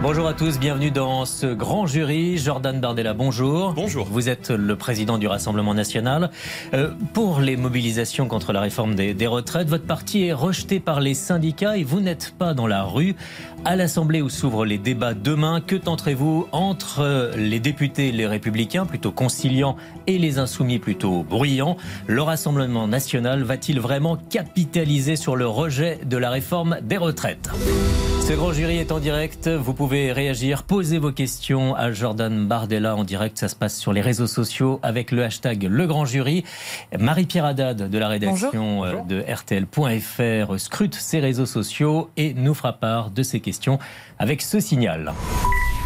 Bonjour à tous, bienvenue dans ce grand jury. Jordan Bardella, bonjour. Bonjour. Vous êtes le président du Rassemblement national. Euh, pour les mobilisations contre la réforme des, des, retraites, votre parti est rejeté par les syndicats et vous n'êtes pas dans la rue. À l'Assemblée où s'ouvrent les débats demain, que tenterez-vous entre les députés, les républicains, plutôt conciliants, et les insoumis, plutôt bruyants? Le Rassemblement national va-t-il vraiment capitaliser sur le rejet de la réforme des retraites? Ce grand jury est en direct. Vous pouvez réagir, poser vos questions à Jordan Bardella en direct. Ça se passe sur les réseaux sociaux avec le hashtag Le Grand Jury. Marie-Pierre Haddad de la rédaction euh, Bonjour. de RTL.fr scrute ses réseaux sociaux et nous fera part de ses questions avec ce signal.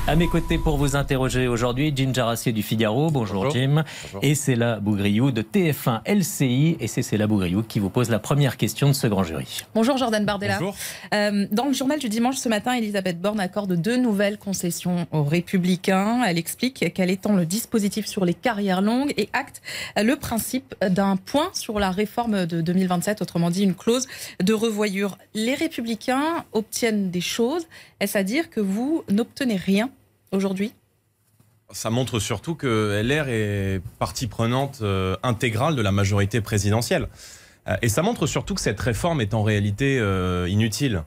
À mes côtés pour vous interroger aujourd'hui, Jim Jarassier du Figaro. Bonjour, Bonjour. Jim. Bonjour. Et c'est la Bougriou de TF1 LCI. Et c'est la Bougriou qui vous pose la première question de ce grand jury. Bonjour Jordan Bardella. Bonjour. Euh, dans le journal du dimanche ce matin, Elisabeth Borne accorde deux nouvelles concessions aux Républicains. Elle explique qu'elle étend le dispositif sur les carrières longues et acte le principe d'un point sur la réforme de 2027, autrement dit une clause de revoyure. Les Républicains obtiennent des choses. Est-ce à dire que vous n'obtenez rien aujourd'hui? Ça montre surtout que LR est partie prenante euh, intégrale de la majorité présidentielle. Euh, et ça montre surtout que cette réforme est en réalité euh, inutile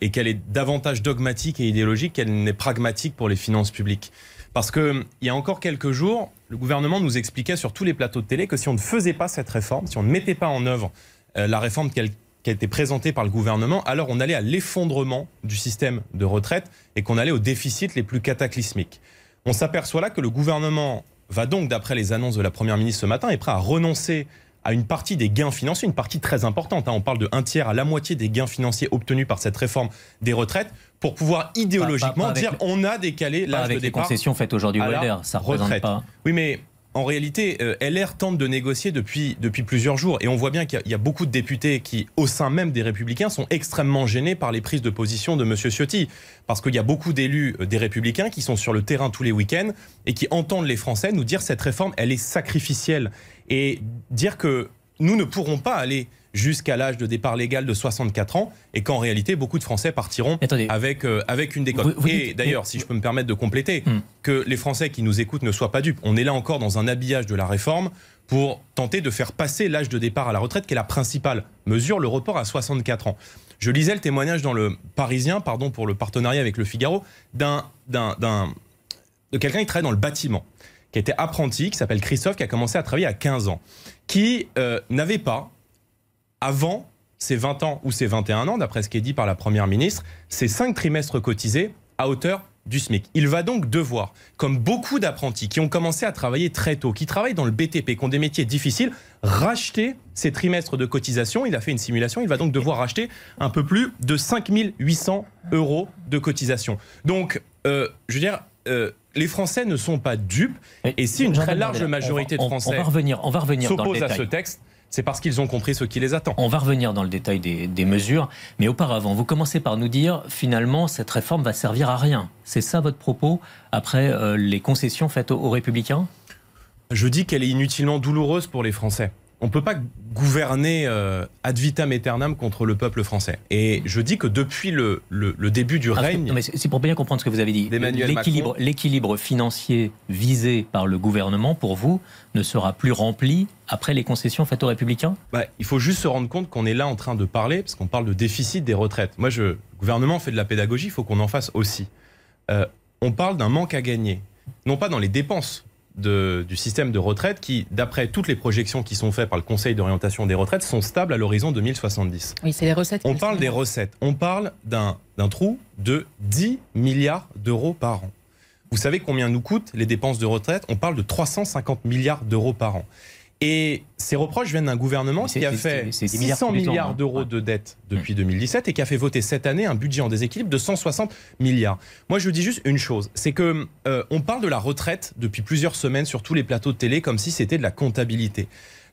et qu'elle est davantage dogmatique et idéologique qu'elle n'est pragmatique pour les finances publiques. Parce qu'il y a encore quelques jours, le gouvernement nous expliquait sur tous les plateaux de télé que si on ne faisait pas cette réforme, si on ne mettait pas en œuvre la réforme qu'elle qui a été présentée par le gouvernement, alors on allait à l'effondrement du système de retraite et qu'on allait aux déficits les plus cataclysmiques. On s'aperçoit là que le gouvernement va donc, d'après les annonces de la Première ministre ce matin, est prêt à renoncer à une partie des gains financiers, une partie très importante. Hein. On parle de un tiers à la moitié des gains financiers obtenus par cette réforme des retraites pour pouvoir idéologiquement pas, pas, pas dire on a décalé l'âge de départ. les concessions faites aujourd'hui au ça retraite. pas. Oui, mais en réalité, euh, LR tente de négocier depuis, depuis plusieurs jours. Et on voit bien qu'il y, a beaucoup de députés qui, au sein même des Républicains, sont extrêmement gênés par les prises de position de M. Ciotti. Parce qu'il y a beaucoup d'élus des Républicains qui sont sur le terrain tous les week-ends et qui entendent les Français nous dire cette réforme, elle est sacrificielle. Et dire que nous ne pourrons pas aller jusqu'à l'âge de départ légal de 64 ans et qu'en réalité beaucoup de Français partiront avec, euh, avec une décote. Vous, vous et d'ailleurs, si je peux me permettre de compléter, hmm. que les Français qui nous écoutent ne soient pas dupes. On est là encore dans un habillage de la réforme pour tenter de faire passer l'âge de départ à la retraite qui est la principale mesure, le report à 64 ans. Je lisais le témoignage dans le Parisien, pardon pour le partenariat avec le Figaro, d'un de quelqu'un qui travaille dans le bâtiment, qui était apprenti, qui s'appelle Christophe, qui a commencé à travailler à 15 ans, qui euh, n'avait pas avant ses 20 ans ou ses 21 ans, d'après ce qui est dit par la Première ministre, ces 5 trimestres cotisés à hauteur du SMIC. Il va donc devoir, comme beaucoup d'apprentis qui ont commencé à travailler très tôt, qui travaillent dans le BTP, qui ont des métiers difficiles, racheter ces trimestres de cotisation. Il a fait une simulation, il va donc devoir racheter un peu plus de 5800 euros de cotisation. Donc, euh, je veux dire, euh, les Français ne sont pas dupes. Et, si une très large majorité de Français on va revenir, on va revenir s'oppose à ce texte, c'est parce qu'ils ont compris ce qui les attend. On va revenir dans le détail des, des, mesures, mais auparavant, vous commencez par nous dire finalement cette réforme va servir à rien. C'est ça votre propos après euh, les concessions faites aux, aux Républicains? Je dis qu'elle est inutilement douloureuse pour les Français. On ne peut pas gouverner euh, ad vitam aeternam contre le peuple français. Et je dis que depuis le, le, le début du Ah, règne. C'est pour bien comprendre ce que vous avez dit. L'équilibre financier visé par le gouvernement, pour vous, ne sera plus rempli après les concessions faites aux Républicains? Bah, Il faut juste se rendre compte qu'on est là en train de parler, parce qu'on parle de déficit des retraites. Moi, je, le gouvernement fait de la pédagogie, il faut qu'on en fasse aussi. Euh, on parle d'un manque à gagner, non pas dans les dépenses de, du système de retraite qui, d'après toutes les projections qui sont faites par le Conseil d'orientation des retraites, sont stables à l'horizon 2070. Oui, c'est les recettes. On parle des recettes. On parle d'un trou de 10 milliards d'euros par an. Vous savez combien nous coûtent les dépenses de retraite? On parle de 350 milliards d'euros par an. Et ces reproches viennent d'un gouvernement qui a fait 600 milliards d'euros de dettes depuis 2017 et qui a fait voter cette année un budget en déséquilibre de 160 milliards. Moi, je dis juste une chose, c'est que euh, on parle de la retraite depuis plusieurs semaines sur tous les plateaux de télé comme si c'était de la comptabilité.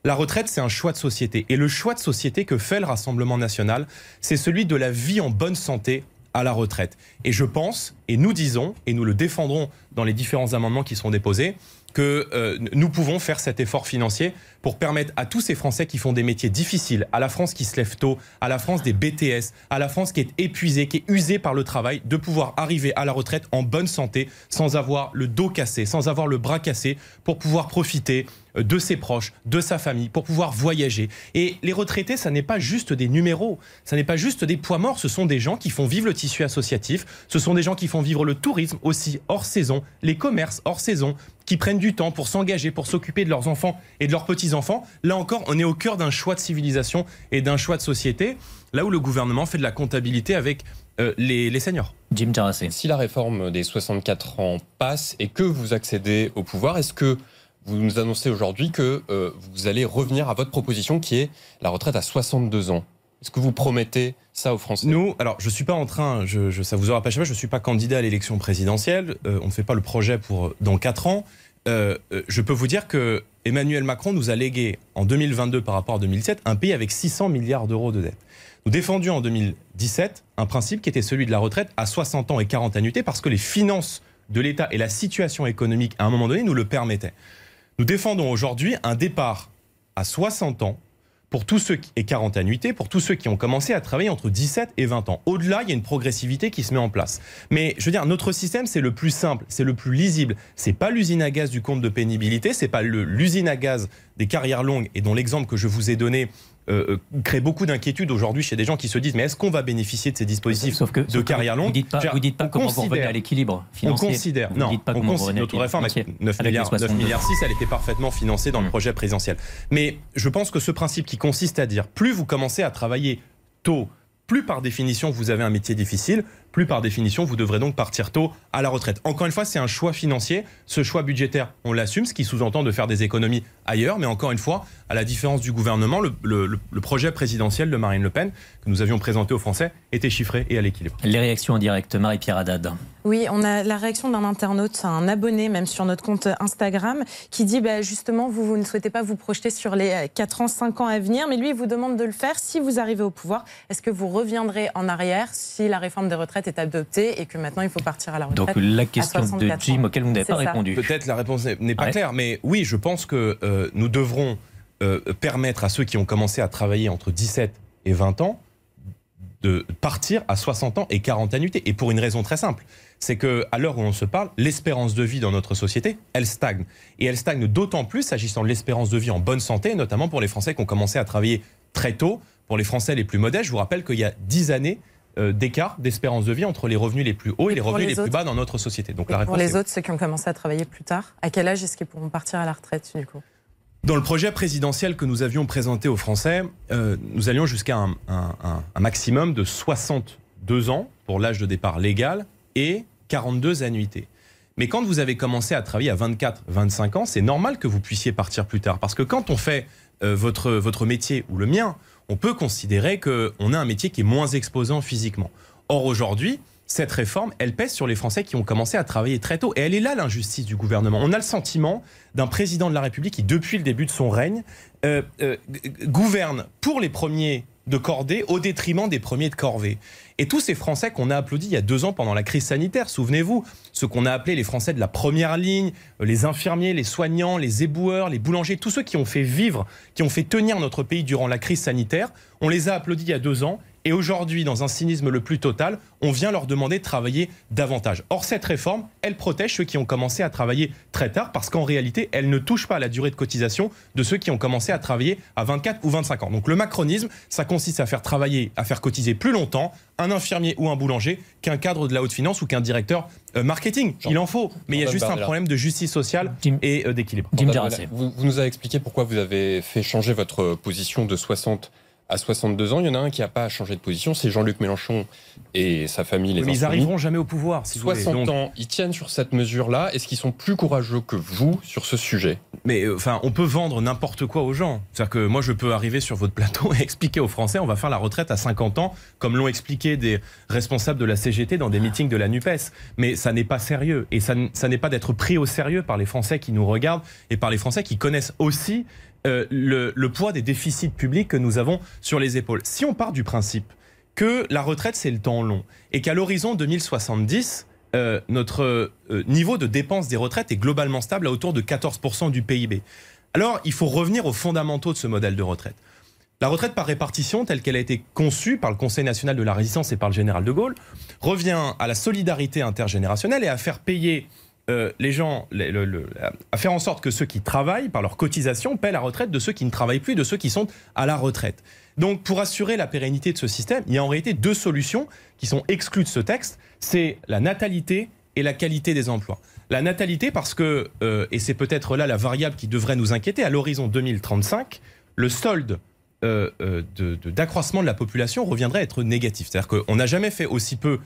La retraite, c'est un choix de société. Et le choix de société que fait le Rassemblement national, c'est celui de la vie en bonne santé à la retraite. Et je pense, et nous disons, et nous le défendrons dans les différents amendements qui seront déposés, que euh, nous pouvons faire cet effort financier pour permettre à tous ces Français qui font des métiers difficiles, à la France qui se lève tôt, à la France des BTS, à la France qui est épuisée, qui est usée par le travail, de pouvoir arriver à la retraite en bonne santé, sans avoir le dos cassé, sans avoir le bras cassé, pour pouvoir profiter euh, de ses proches, de sa famille, pour pouvoir voyager. Et les retraités, ça n'est pas juste des numéros, ça n'est pas juste des poids morts, ce sont des gens qui font vivre le tissu associatif, ce sont des gens qui font vivre le tourisme aussi hors saison, les commerces hors saison, qui prennent du temps pour s'engager, pour s'occuper de leurs enfants et de leurs petits-enfants. Là encore, on est au cœur d'un choix de civilisation et d'un choix de société, là où le gouvernement fait de la comptabilité avec euh, les, seniors. Jim Tarassé. Si la réforme des 64 ans passe et que vous accédez au pouvoir, est-ce que vous nous annoncez aujourd'hui que euh, vous allez revenir à votre proposition qui est la retraite à 62 ans? Est-ce que vous promettez ça aux Français Nous, alors je suis pas en train, je, je, ça vous aura pas je suis pas candidat à l'élection présidentielle. Euh, on ne fait pas le projet pour dans quatre ans. Euh, euh, je peux vous dire que Emmanuel Macron nous a légué en 2022 par rapport à 2007 un pays avec 600 milliards d'euros de dette. Nous défendions en 2017 un principe qui était celui de la retraite à 60 ans et 40 annuités parce que les finances de l'État et la situation économique à un moment donné nous le permettaient. Nous défendons aujourd'hui un départ à 60 ans pour tous ceux qui, et 40 annuités pour tous ceux qui ont commencé à travailler entre 17 et 20 ans. Au-delà, il y a une progressivité qui se met en place. Mais je veux dire, notre système, c'est le plus simple, c'est le plus lisible. C'est pas l'usine à gaz du compte de pénibilité, c'est pas l'usine à gaz des carrières longues et dont l'exemple que je vous ai donné euh, euh, crée beaucoup d'inquiétude aujourd'hui chez des gens qui se disent mais est-ce qu'on va bénéficier de ces dispositifs Sauf que, de carrière longue Vous dites pas, vous dites pas comment vous revenez à l'équilibre financier. On considère, vous non, dites pas on considère, notre réforme 9 milliards, 9 milliards 6, elle était parfaitement financée dans le mmh. projet présidentiel. Mais je pense que ce principe qui consiste à dire plus vous commencez à travailler tôt, plus par définition vous avez un métier difficile, plus par définition vous devrez donc partir tôt à la retraite. Encore une fois, c'est un choix financier. Ce choix budgétaire, on l'assume, ce qui sous-entend de faire des économies ailleurs. Mais encore une fois, à la différence du gouvernement, le, le, projet présidentiel de Marine Le Pen que nous avions présenté aux Français était chiffré et à l'équilibre. Les réactions en direct, Marie-Pierre Haddad. Oui, on a la réaction d'un internaute, un abonné même sur notre compte Instagram, qui dit bah, justement, vous, vous ne souhaitez pas vous projeter sur les 4 ans, 5 ans à venir, mais lui, il vous demande de le faire si vous arrivez au pouvoir. Est-ce que vous reviendrez en arrière si la réforme des retraites est adoptée et que maintenant il faut partir à la retraite Donc la question de Jim auquel vous n'avez pas répondu. Peut-être la réponse n'est pas claire, mais oui, je pense que euh, nous devrons euh, permettre à ceux qui ont commencé à travailler entre 17 et 20 ans de partir à 60 ans et 40 annuités. Et pour une raison très simple, c'est que à l'heure où on se parle, l'espérance de vie dans notre société, elle stagne. Et elle stagne d'autant plus s'agissant de l'espérance de vie en bonne santé, notamment pour les Français qui ont commencé à travailler très tôt. Pour les Français les plus modestes, je vous rappelle qu'il y a 10 années d'écart d'espérance de vie entre les revenus les plus hauts et, les revenus les, plus bas dans notre société. Donc la réponse pour les autres, ceux qui ont commencé à travailler plus tard, à quel âge est-ce qu'ils pourront partir à la retraite du coup? Dans le projet présidentiel que nous avions présenté aux Français, euh, nous allions jusqu'à un, maximum de 62 ans pour l'âge de départ légal et 42 annuités. Mais quand vous avez commencé à travailler à 24, 25 ans, c'est normal que vous puissiez partir plus tard. Parce que quand on fait euh, votre, métier ou le mien, on peut considérer qu'on a un métier qui est moins exposant physiquement. Or, aujourd'hui, cette réforme, elle pèse sur les Français qui ont commencé à travailler très tôt. Et elle est là l'injustice du gouvernement. On a le sentiment d'un président de la République qui, depuis le début de son règne, euh, euh, gouverne pour les premiers de cordée au détriment des premiers de corvée. Et tous ces Français qu'on a applaudis il y a deux ans pendant la crise sanitaire, souvenez-vous, ceux qu'on a appelés les Français de la première ligne, euh, les infirmiers, les soignants, les éboueurs, les boulangers, tous ceux qui ont fait vivre, qui ont fait tenir notre pays durant la crise sanitaire, on les a applaudis il y a deux ans et aujourd'hui, dans un cynisme le plus total, on vient leur demander de travailler davantage. Or, cette réforme, elle protège ceux qui ont commencé à travailler très tard parce qu'en réalité, elle ne touche pas à la durée de cotisation de ceux qui ont commencé à travailler à 24 ou 25 ans. Donc le macronisme, ça consiste à faire travailler, à faire cotiser plus longtemps un infirmier ou un boulanger qu'un cadre de la haute finance ou qu'un directeur euh, marketing. il en faut, mais il y a juste un problème de justice sociale et euh, d'équilibre. Vous, vous nous avez expliqué pourquoi vous avez fait changer votre position de 60 à 62 ans, il y en a un qui n'a pas changé de position, c'est Jean-Luc Mélenchon et sa famille. Les mais ils n'arriveront jamais au pouvoir. Si 60 ans, ils tiennent sur cette mesure-là. Est-ce qu'ils sont plus courageux que vous sur ce sujet? Mais euh, enfin, on peut vendre n'importe quoi aux gens. C'est-à-dire que moi, je peux arriver sur votre plateau et expliquer aux Français, on va faire la retraite à 50 ans, comme l'ont expliqué des responsables de la CGT dans des meetings de la Nupes. Mais ça n'est pas sérieux et ça, ça n'est pas d'être pris au sérieux par les Français qui nous regardent et par les Français qui connaissent aussi euh, le, poids des déficits publics que nous avons sur les épaules. Si on part du principe que la retraite, c'est le temps long, et qu'à l'horizon 2070, euh, notre euh, niveau de dépenses des retraites est globalement stable à autour de 14% du PIB. Alors, il faut revenir aux fondamentaux de ce modèle de retraite. La retraite par répartition, telle qu'elle a été conçue par le Conseil national de la résistance et par le général de Gaulle, revient à la solidarité intergénérationnelle et à faire payer euh, les gens, à faire en sorte que ceux qui travaillent par leur cotisation paient la retraite de ceux qui ne travaillent plus, de ceux qui sont à la retraite. Donc, pour assurer la pérennité de ce système, il y a en réalité deux solutions qui sont exclues de ce texte. C'est la natalité et la qualité des emplois. La natalité parce que, euh, et c'est peut-être là la variable qui devrait nous inquiéter, à l'horizon 2035, le solde euh, euh, de- d'accroissement de, la population reviendrait à être négatif. C'est-à-dire qu'on n'a jamais fait aussi peu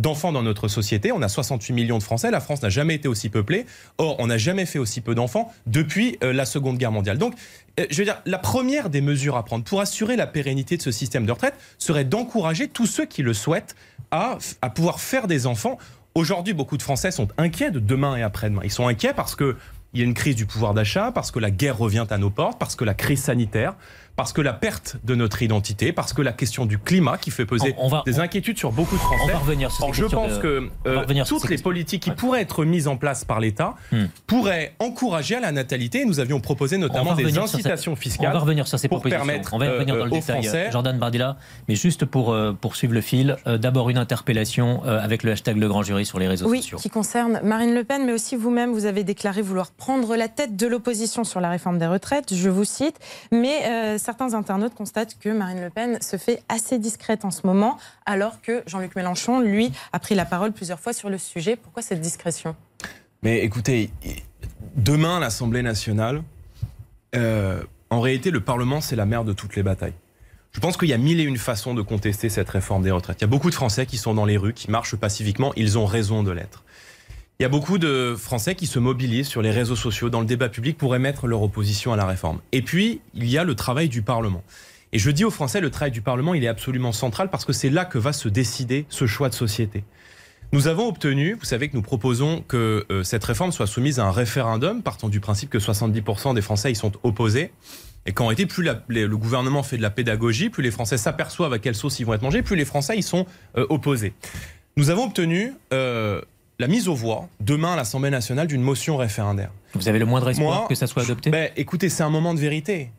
d'enfants dans notre société. On a 68 millions de Français. La France n'a jamais été aussi peuplée. Or, on n'a jamais fait aussi peu d'enfants depuis euh, la Seconde Guerre mondiale. Donc, euh, je veux dire, la première des mesures à prendre pour assurer la pérennité de ce système de retraite serait d'encourager tous ceux qui le souhaitent à, à pouvoir faire des enfants. Aujourd'hui, beaucoup de Français sont inquiets de demain et après-demain. Ils sont inquiets parce que il y a une crise du pouvoir d'achat, parce que la guerre revient à nos portes, parce que la crise sanitaire, parce que la perte de notre identité, parce que la question du climat qui fait peser On- on va- des on- inquiétudes sur beaucoup de Français. On va revenir sur Or, ces je pense de- que on va euh, revenir sur toutes ces les questions. politiques qui Ouais. pourraient être mises en place par l'État Hmm. pourraient encourager à la natalité. Nous avions proposé On notamment va des revenir sur incitations On fiscales. va revenir sur ces pour propositions. permettre, on va revenir dans le euh, aux détail. Français- Jordan Bardella, mais juste pour euh, poursuivre le fil, euh, d'abord une interpellation euh, avec le hashtag Le Grand Jury sur les réseaux Oui, sociaux. qui concerne Marine Le Pen, mais aussi vous-même, vous avez déclaré vouloir prendre la tête de l'opposition sur la réforme des retraites, je vous cite, mais euh, certains internautes constatent que Marine Le Pen se fait assez discrète en ce moment, alors que Jean-Luc Mélenchon, lui, a pris la parole plusieurs fois sur le sujet. Pourquoi cette discrétion? Mais écoutez, demain, l'Assemblée nationale, euh, en réalité, le Parlement, c'est la mère de toutes les batailles. Je pense qu'il y a mille et une façons de contester cette réforme des retraites. Il y a beaucoup de Français qui sont dans les rues, qui marchent pacifiquement. Ils ont raison de l'être. Il y a beaucoup de Français qui se mobilisent sur les réseaux sociaux, dans le débat public, pour émettre leur opposition à la réforme. Et puis, il y a le travail du Parlement. Et je dis aux Français, le travail du Parlement, il est absolument central parce que c'est là que va se décider ce choix de société. Nous avons obtenu, vous savez que nous proposons que euh, cette réforme soit soumise à un référendum, partant du principe que 70% des Français y sont opposés. Et qu'en réalité, plus le gouvernement fait de la pédagogie, plus les Français s'aperçoivent à quelle sauce ils vont être mangés, plus les Français y sont euh, opposés. Nous avons obtenu euh, la mise aux voix, demain à l'Assemblée nationale, d'une motion référendaire. Vous avez le moindre espoir Moi, que ça soit adopté? Ben, écoutez, c'est un moment de vérité,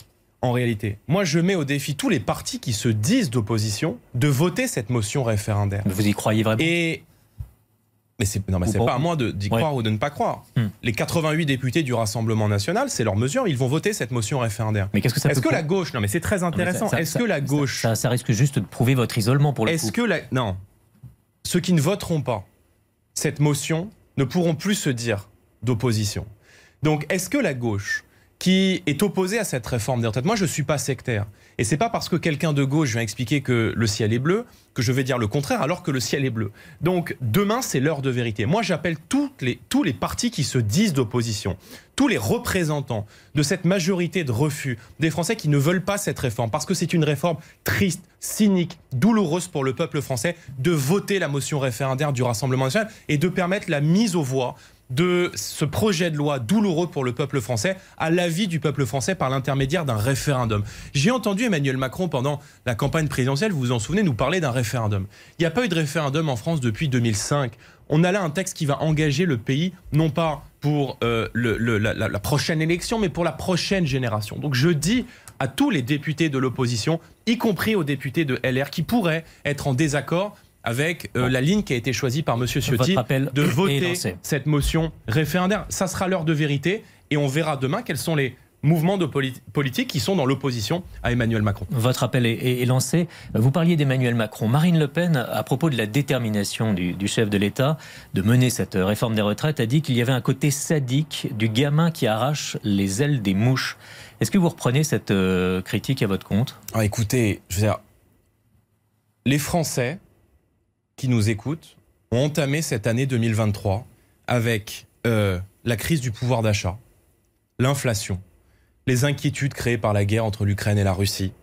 en réalité. Moi, je mets au défi tous les partis qui se disent d'opposition de voter cette motion référendaire. Vous y croyez vraiment? Et. Mais c'est pas. à moi d'y Ouais. croire ou de ne pas croire. Hmm. Les 88 députés du Rassemblement national, c'est leur mesure, ils vont voter cette motion référendaire. Mais qu'est-ce que ça Est-ce que la gauche, non mais c'est très intéressant, est-ce que la gauche, ça, ça risque juste de prouver votre isolement pour le est-ce que la. Non. Ceux qui ne voteront pas cette motion ne pourront plus se dire d'opposition. Donc est-ce que la gauche, qui est opposée à cette réforme des moi je ne suis pas sectaire. Et c'est pas parce que quelqu'un de gauche vient expliquer que le ciel est bleu que je vais dire le contraire alors que le ciel est bleu. Donc demain c'est l'heure de vérité. Moi j'appelle les, tous les partis qui se disent d'opposition, tous les représentants de cette majorité de refus, des Français qui ne veulent pas cette réforme parce que c'est une réforme triste, cynique, douloureuse pour le peuple français, de voter la motion référendaire du Rassemblement national et de permettre la mise aux voix de ce projet de loi douloureux pour le peuple français à l'avis du peuple français par l'intermédiaire d'un référendum. J'ai entendu Emmanuel Macron pendant la campagne présidentielle, vous vous en souvenez, nous parler d'un référendum. Il n'y a pas eu de référendum en France depuis 2005. On a là un texte qui va engager le pays, non pas pour euh, la- la prochaine élection, mais pour la prochaine génération. Donc je dis à tous les députés de l'opposition, y compris aux députés de LR, qui pourraient être en désaccord avec euh, la ligne qui a été choisie par M. Ciotti de voter cette motion référendaire. Ça sera l'heure de vérité et on verra demain quels sont les mouvements de poli- politique qui sont dans l'opposition à Emmanuel Macron. Votre appel est, est- est lancé. Vous parliez d'Emmanuel Macron. Marine Le Pen, à propos de la détermination du, du chef de l'État de mener cette réforme des retraites, a dit qu'il y avait un côté sadique du gamin qui arrache les ailes des mouches. Est-ce que vous reprenez cette euh, critique à votre compte? Ah, écoutez, je veux dire, les Français nous écoutent ont entamé cette année 2023 avec euh, la crise du pouvoir d'achat, l'inflation, les inquiétudes créées par la guerre entre l'Ukraine et la Russie,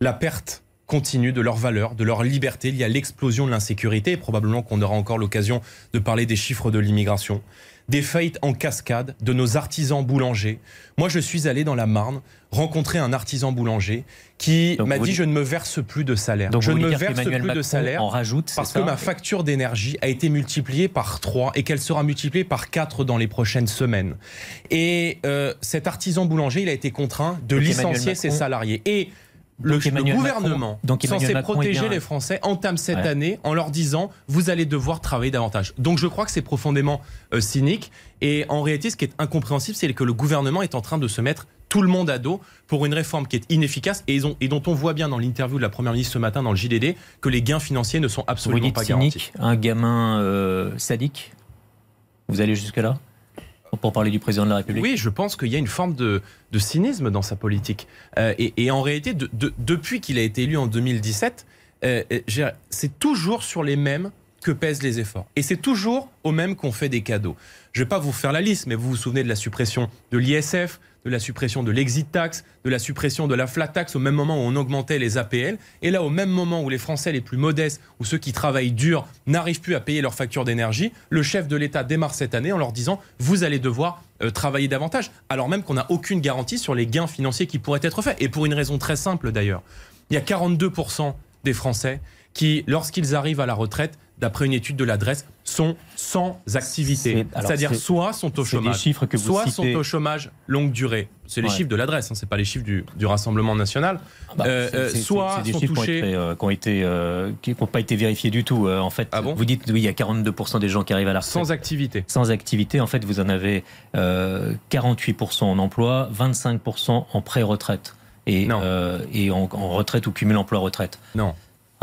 la perte continue de leurs valeurs, de leur liberté. Y a l'explosion de l'insécurité et probablement qu'on aura encore l'occasion de parler des chiffres de l'immigration. Des faillites en cascade de nos artisans boulangers. Moi, je suis allé dans la Marne rencontrer un artisan boulanger qui m'a dit dites- je ne me verse plus de salaire. Donc je ne me verse plus de salaire en rajoute, parce que ma facture d'énergie a été multipliée par 3 et qu'elle sera multipliée par 4 dans les prochaines semaines. Et euh, cet artisan boulanger, il a été contraint de Donc licencier ses salariés. Et le, le gouvernement, donc censé Macron protéger les Français, entame cette Ouais. année en leur disant vous allez devoir travailler davantage. Donc je crois que c'est profondément euh, cynique. Et en réalité, ce qui est incompréhensible, c'est que le gouvernement est en train de se mettre tout le monde à dos pour une réforme qui est inefficace et, ils ont- et dont on voit bien dans l'interview de la Première ministre ce matin dans le JDD que les gains financiers ne sont Vous absolument dites pas garantis. cynique, un gamin euh, sadique? Vous allez jusque-là? Pour parler du président de la République Oui, je pense qu'il y a une forme de, cynisme dans sa politique. Euh, et, en réalité, de- de- depuis qu'il a été élu en 2017, euh, euh, c'est toujours sur les mêmes que pèsent les efforts. Et c'est toujours aux mêmes qu'on fait des cadeaux. Je ne vais pas vous faire la liste, mais vous vous souvenez de la suppression de l'ISF, de la suppression de l'exit tax, de la suppression de la flat tax au même moment où on augmentait les APL. Et là, au même moment où les Français les plus modestes ou ceux qui travaillent dur n'arrivent plus à payer leurs factures d'énergie, le chef de l'État démarre cette année en leur disant vous allez devoir euh, travailler davantage, alors même qu'on n'a aucune garantie sur les gains financiers qui pourraient être faits. Et pour une raison très simple d'ailleurs, il y a 42% des Français qui, lorsqu'ils arrivent à la retraite, d'après une étude de l'adresse, sont sans activité. C'est-à-dire c'est- soit sont au chômage, chiffres que vous soit citez. sont au chômage longue durée. C'est les Ouais. chiffres de l'adresse, hein, c'est pas les chiffres du, du Rassemblement national. Bah, Euh, euh, soit des sont chiffres touchés- qui euh, qui euh, n'ont pas été vérifiés du tout. En fait, Ah bon vous dites oui, il y a 42% des gens qui arrivent à la retraite Sans activité. sans activité. En fait, vous en avez euh, 48% en emploi, 25% en pré-retraite et, euh, et en, en retraite ou cumul emploi-retraite. Non,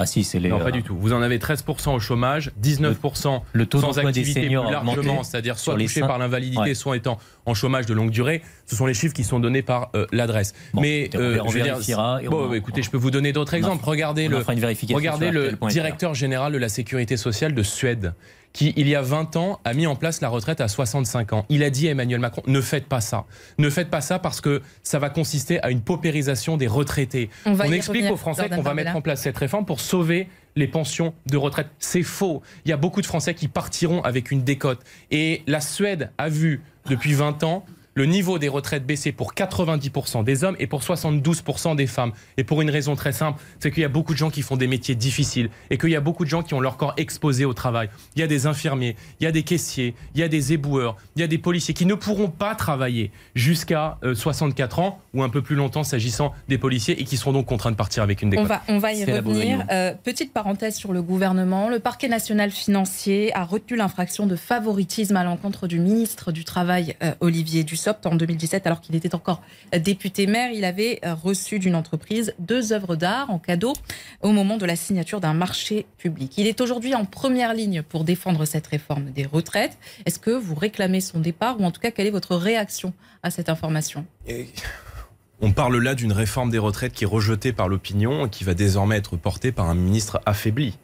Ah si, c'est les. non euh, pas du tout. Vous en avez 13% au chômage, 19% Le taux sans des activité plus largement, c'est-à-dire soit touchés cinq- par l'invalidité, Ouais. soit étant en chômage de longue durée. Ce sont les chiffres qui sont donnés par euh, l'adresse. Bon, Mais écoutez, on je veux dire, et bon, écoutez, je peux vous donner d'autres exemples. Regardez on le, fera une vérification regardez le directeur général de la sécurité sociale de Suède, qui il y a 20 ans a mis en place la retraite à 65 ans. Il a dit à Emmanuel Macron ne faites pas ça, ne faites pas ça parce que ça va consister à une paupérisation des retraités. On y explique aux Français qu'on va mettre en place cette réforme pour sauver les pensions de retraite. C'est faux. Il y a beaucoup de Français qui partiront avec une décote. Et la Suède a vu depuis 20 ans le niveau des retraites baisser pour 90% des hommes et pour 72% des femmes. Et pour une raison très simple, c'est qu'il y a beaucoup de gens qui font des métiers difficiles et qu'il y a beaucoup de gens qui ont leur corps exposé au travail. Il y a des infirmiers, il y a des caissiers, il y a des éboueurs, il y a des policiers qui ne pourront pas travailler jusqu'à euh, 64 ans ou un peu plus longtemps s'agissant des policiers et qui seront donc contraints de partir avec une On décote. va, on va y revenir. Euh, petite parenthèse sur le gouvernement. Le parquet national financier a retenu l'infraction de favoritisme à l'encontre du ministre du Travail, euh, Olivier Dussopt, en 2017, alors qu'il était encore euh, député maire. Il avait euh, reçu d'une entreprise deux œuvres d'art en cadeau au moment de la signature d'un marché public. Il est aujourd'hui en première ligne pour défendre cette réforme des retraites. Est-ce que vous réclamez son départ ou en tout cas, quelle est votre réaction à cette information? On parle là d'une réforme des retraites qui est rejetée par l'opinion et qui va désormais être portée par un ministre affaibli.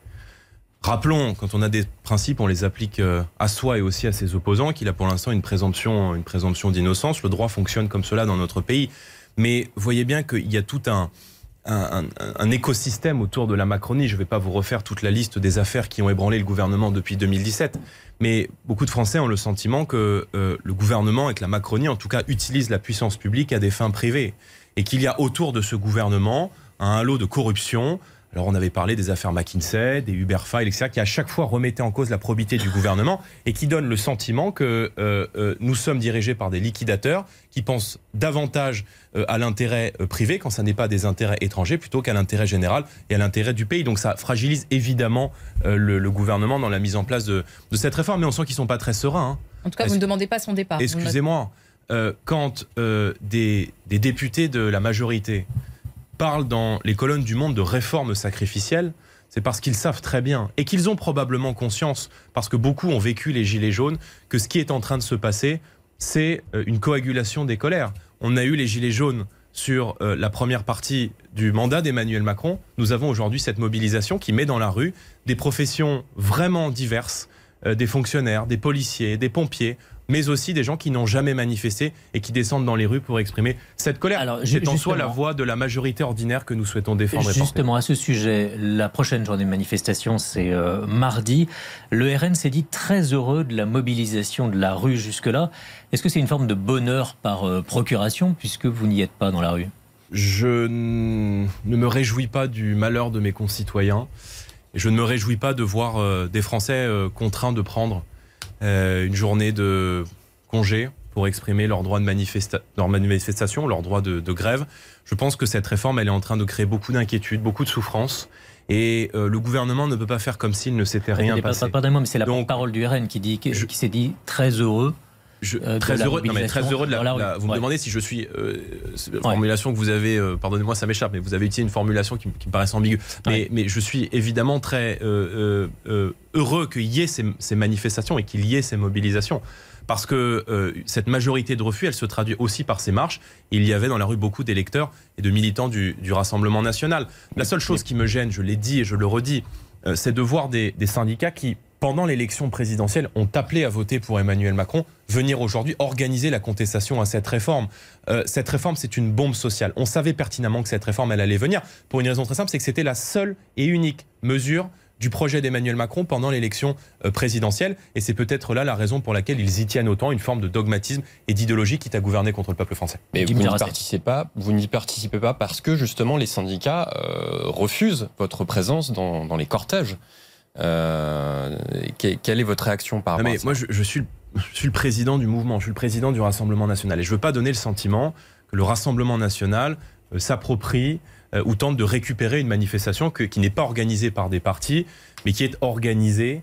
Rappelons, quand on a des principes, on les applique euh, à soi et aussi à ses opposants, qu'il a pour l'instant une présomption, une présomption d'innocence. Le droit fonctionne comme cela dans notre pays. Mais voyez bien qu'il y a tout un, écosystème autour de la Macronie. Je ne vais pas vous refaire toute la liste des affaires qui ont ébranlé le gouvernement depuis 2017. Mais beaucoup de Français ont le sentiment que euh, le gouvernement et que la Macronie, en tout cas, utilisent la puissance publique à des fins privées. Et qu'il y a autour de ce gouvernement un halo de corruption. Alors on avait parlé des affaires McKinsey, des Uber Files, etc., qui à chaque fois remettaient en cause la probité du gouvernement et qui donnent le sentiment que euh, euh, nous sommes dirigés par des liquidateurs qui pensent davantage euh, à l'intérêt privé quand ça n'est pas des intérêts étrangers plutôt qu'à l'intérêt général et à l'intérêt du pays. Donc ça fragilise évidemment le, le gouvernement dans la mise en place de, de cette réforme. Mais on sent qu'ils sont pas très sereins. hein. En tout cas, vous ne demandez pas son départ. Ne- Excusez-moi, quand des, des députés de la majorité parlent dans les colonnes du monde de réformes sacrificielles, c'est parce qu'ils savent très bien et qu'ils ont probablement conscience, parce que beaucoup ont vécu les gilets jaunes, que ce qui est en train de se passer, c'est euh, une coagulation des colères. On a eu les gilets jaunes sur euh, la première partie du mandat d'Emmanuel Macron. Nous avons aujourd'hui cette mobilisation qui met dans la rue des professions vraiment diverses, euh, des fonctionnaires, des policiers, des pompiers, mais aussi des gens qui n'ont jamais manifesté et qui descendent dans les rues pour exprimer cette colère. Alors, C'est en soi la voix de la majorité ordinaire que nous souhaitons défendre. Justement, à ce sujet, la prochaine journée de manifestation, c'est euh, mardi. Le RN s'est dit très heureux de la mobilisation de la rue jusque-là. Est-ce que c'est une forme de bonheur par euh, procuration, puisque vous n'y êtes pas dans la rue? Je ne me réjouis pas du malheur de mes concitoyens. Et je ne me réjouis pas de voir euh, des Français contraints de prendre une journée de congé pour exprimer leur droit de manifesta- leur manifestation, leur droit de, de grève. Je pense que cette réforme, elle est en train de créer beaucoup d'inquiétudes, beaucoup de souffrances. Et euh, le gouvernement ne peut pas faire comme s'il ne s'était rien passé. Pardonnez-moi, mais c'est la Donc, parole du RN qui, dit, qui, je- qui s'est dit très heureux. Je- euh, très heureux, non, mais très heureux de la, la vous me Ouais. demandez si je suis euh, la formulation que vous avez. euh, Pardonnez-moi, ça m'échappe, mais vous avez utilisé une formulation qui, me- qui me paraît ambiguë. Mais, Ouais. mais je suis évidemment très euh, euh, euh, heureux qu'il y ait ces, ces manifestations et qu'il y ait ces mobilisations. Parce que euh, cette majorité de refus, elle se traduit aussi par ces marches. Il y avait dans la rue beaucoup d'électeurs et de militants du, du Rassemblement national. La seule chose qui me gêne, je l'ai dit et je le redis, euh, c'est de voir des, des syndicats qui, pendant l'élection présidentielle, ont appelé à voter pour Emmanuel Macron, venir aujourd'hui organiser la contestation à cette réforme. Euh, cette réforme, c'est une bombe sociale. On savait pertinemment que cette réforme, elle allait venir, pour une raison très simple, c'est que c'était la seule et unique mesure du projet d'Emmanuel Macron pendant l'élection euh, présidentielle. Et c'est peut-être là la raison pour laquelle ils y tiennent autant, une forme de dogmatisme et d'idéologie qui t'a gouverné contre le peuple français. Mais vous n'y participez pas, vous n'y participez pas parce que justement les syndicats euh, refusent votre présence dans, dans les cortèges. Euh, que- quelle est votre réaction par Non, rapport mais à ça moi, je, je suis, le- je suis le président du mouvement, je suis le président du Rassemblement national. Et je veux pas donner le sentiment que le Rassemblement national euh, s'approprie euh, ou tente de récupérer une manifestation que- qui n'est pas organisée par des partis, mais qui est organisée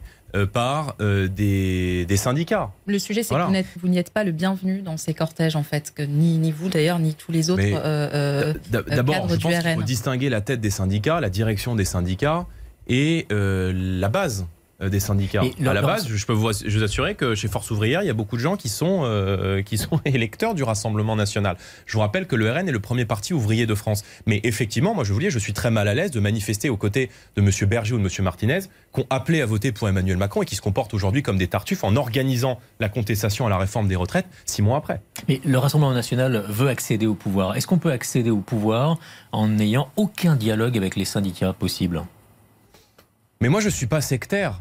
par euh, des, des syndicats. Le sujet, c'est Voilà. que vous n'y êtes pas le bienvenu dans ces cortèges, en fait, que ni, ni vous d'ailleurs, ni tous les autres. Euh, D'abord, je du pense qu'il faut distinguer la tête des syndicats, la direction des syndicats et euh, la base euh, des syndicats. Et à la base, je peux vous, je vous assurer que chez Force ouvrière, il y a beaucoup de gens qui sont, euh, qui sont électeurs du Rassemblement national. Je vous rappelle que le RN est le premier parti ouvrier de France. Mais effectivement, moi je vous dis, je suis très mal à l'aise de manifester aux côtés de M. Berger ou de M. Martinez, qui ont appelé à voter pour Emmanuel Macron et qui se comportent aujourd'hui comme des tartuffes en organisant la contestation à la réforme des retraites six mois après. Mais le Rassemblement national veut accéder au pouvoir. Est-ce qu'on peut accéder au pouvoir en n'ayant aucun dialogue avec les syndicats possible? Mais moi, je ne suis pas sectaire.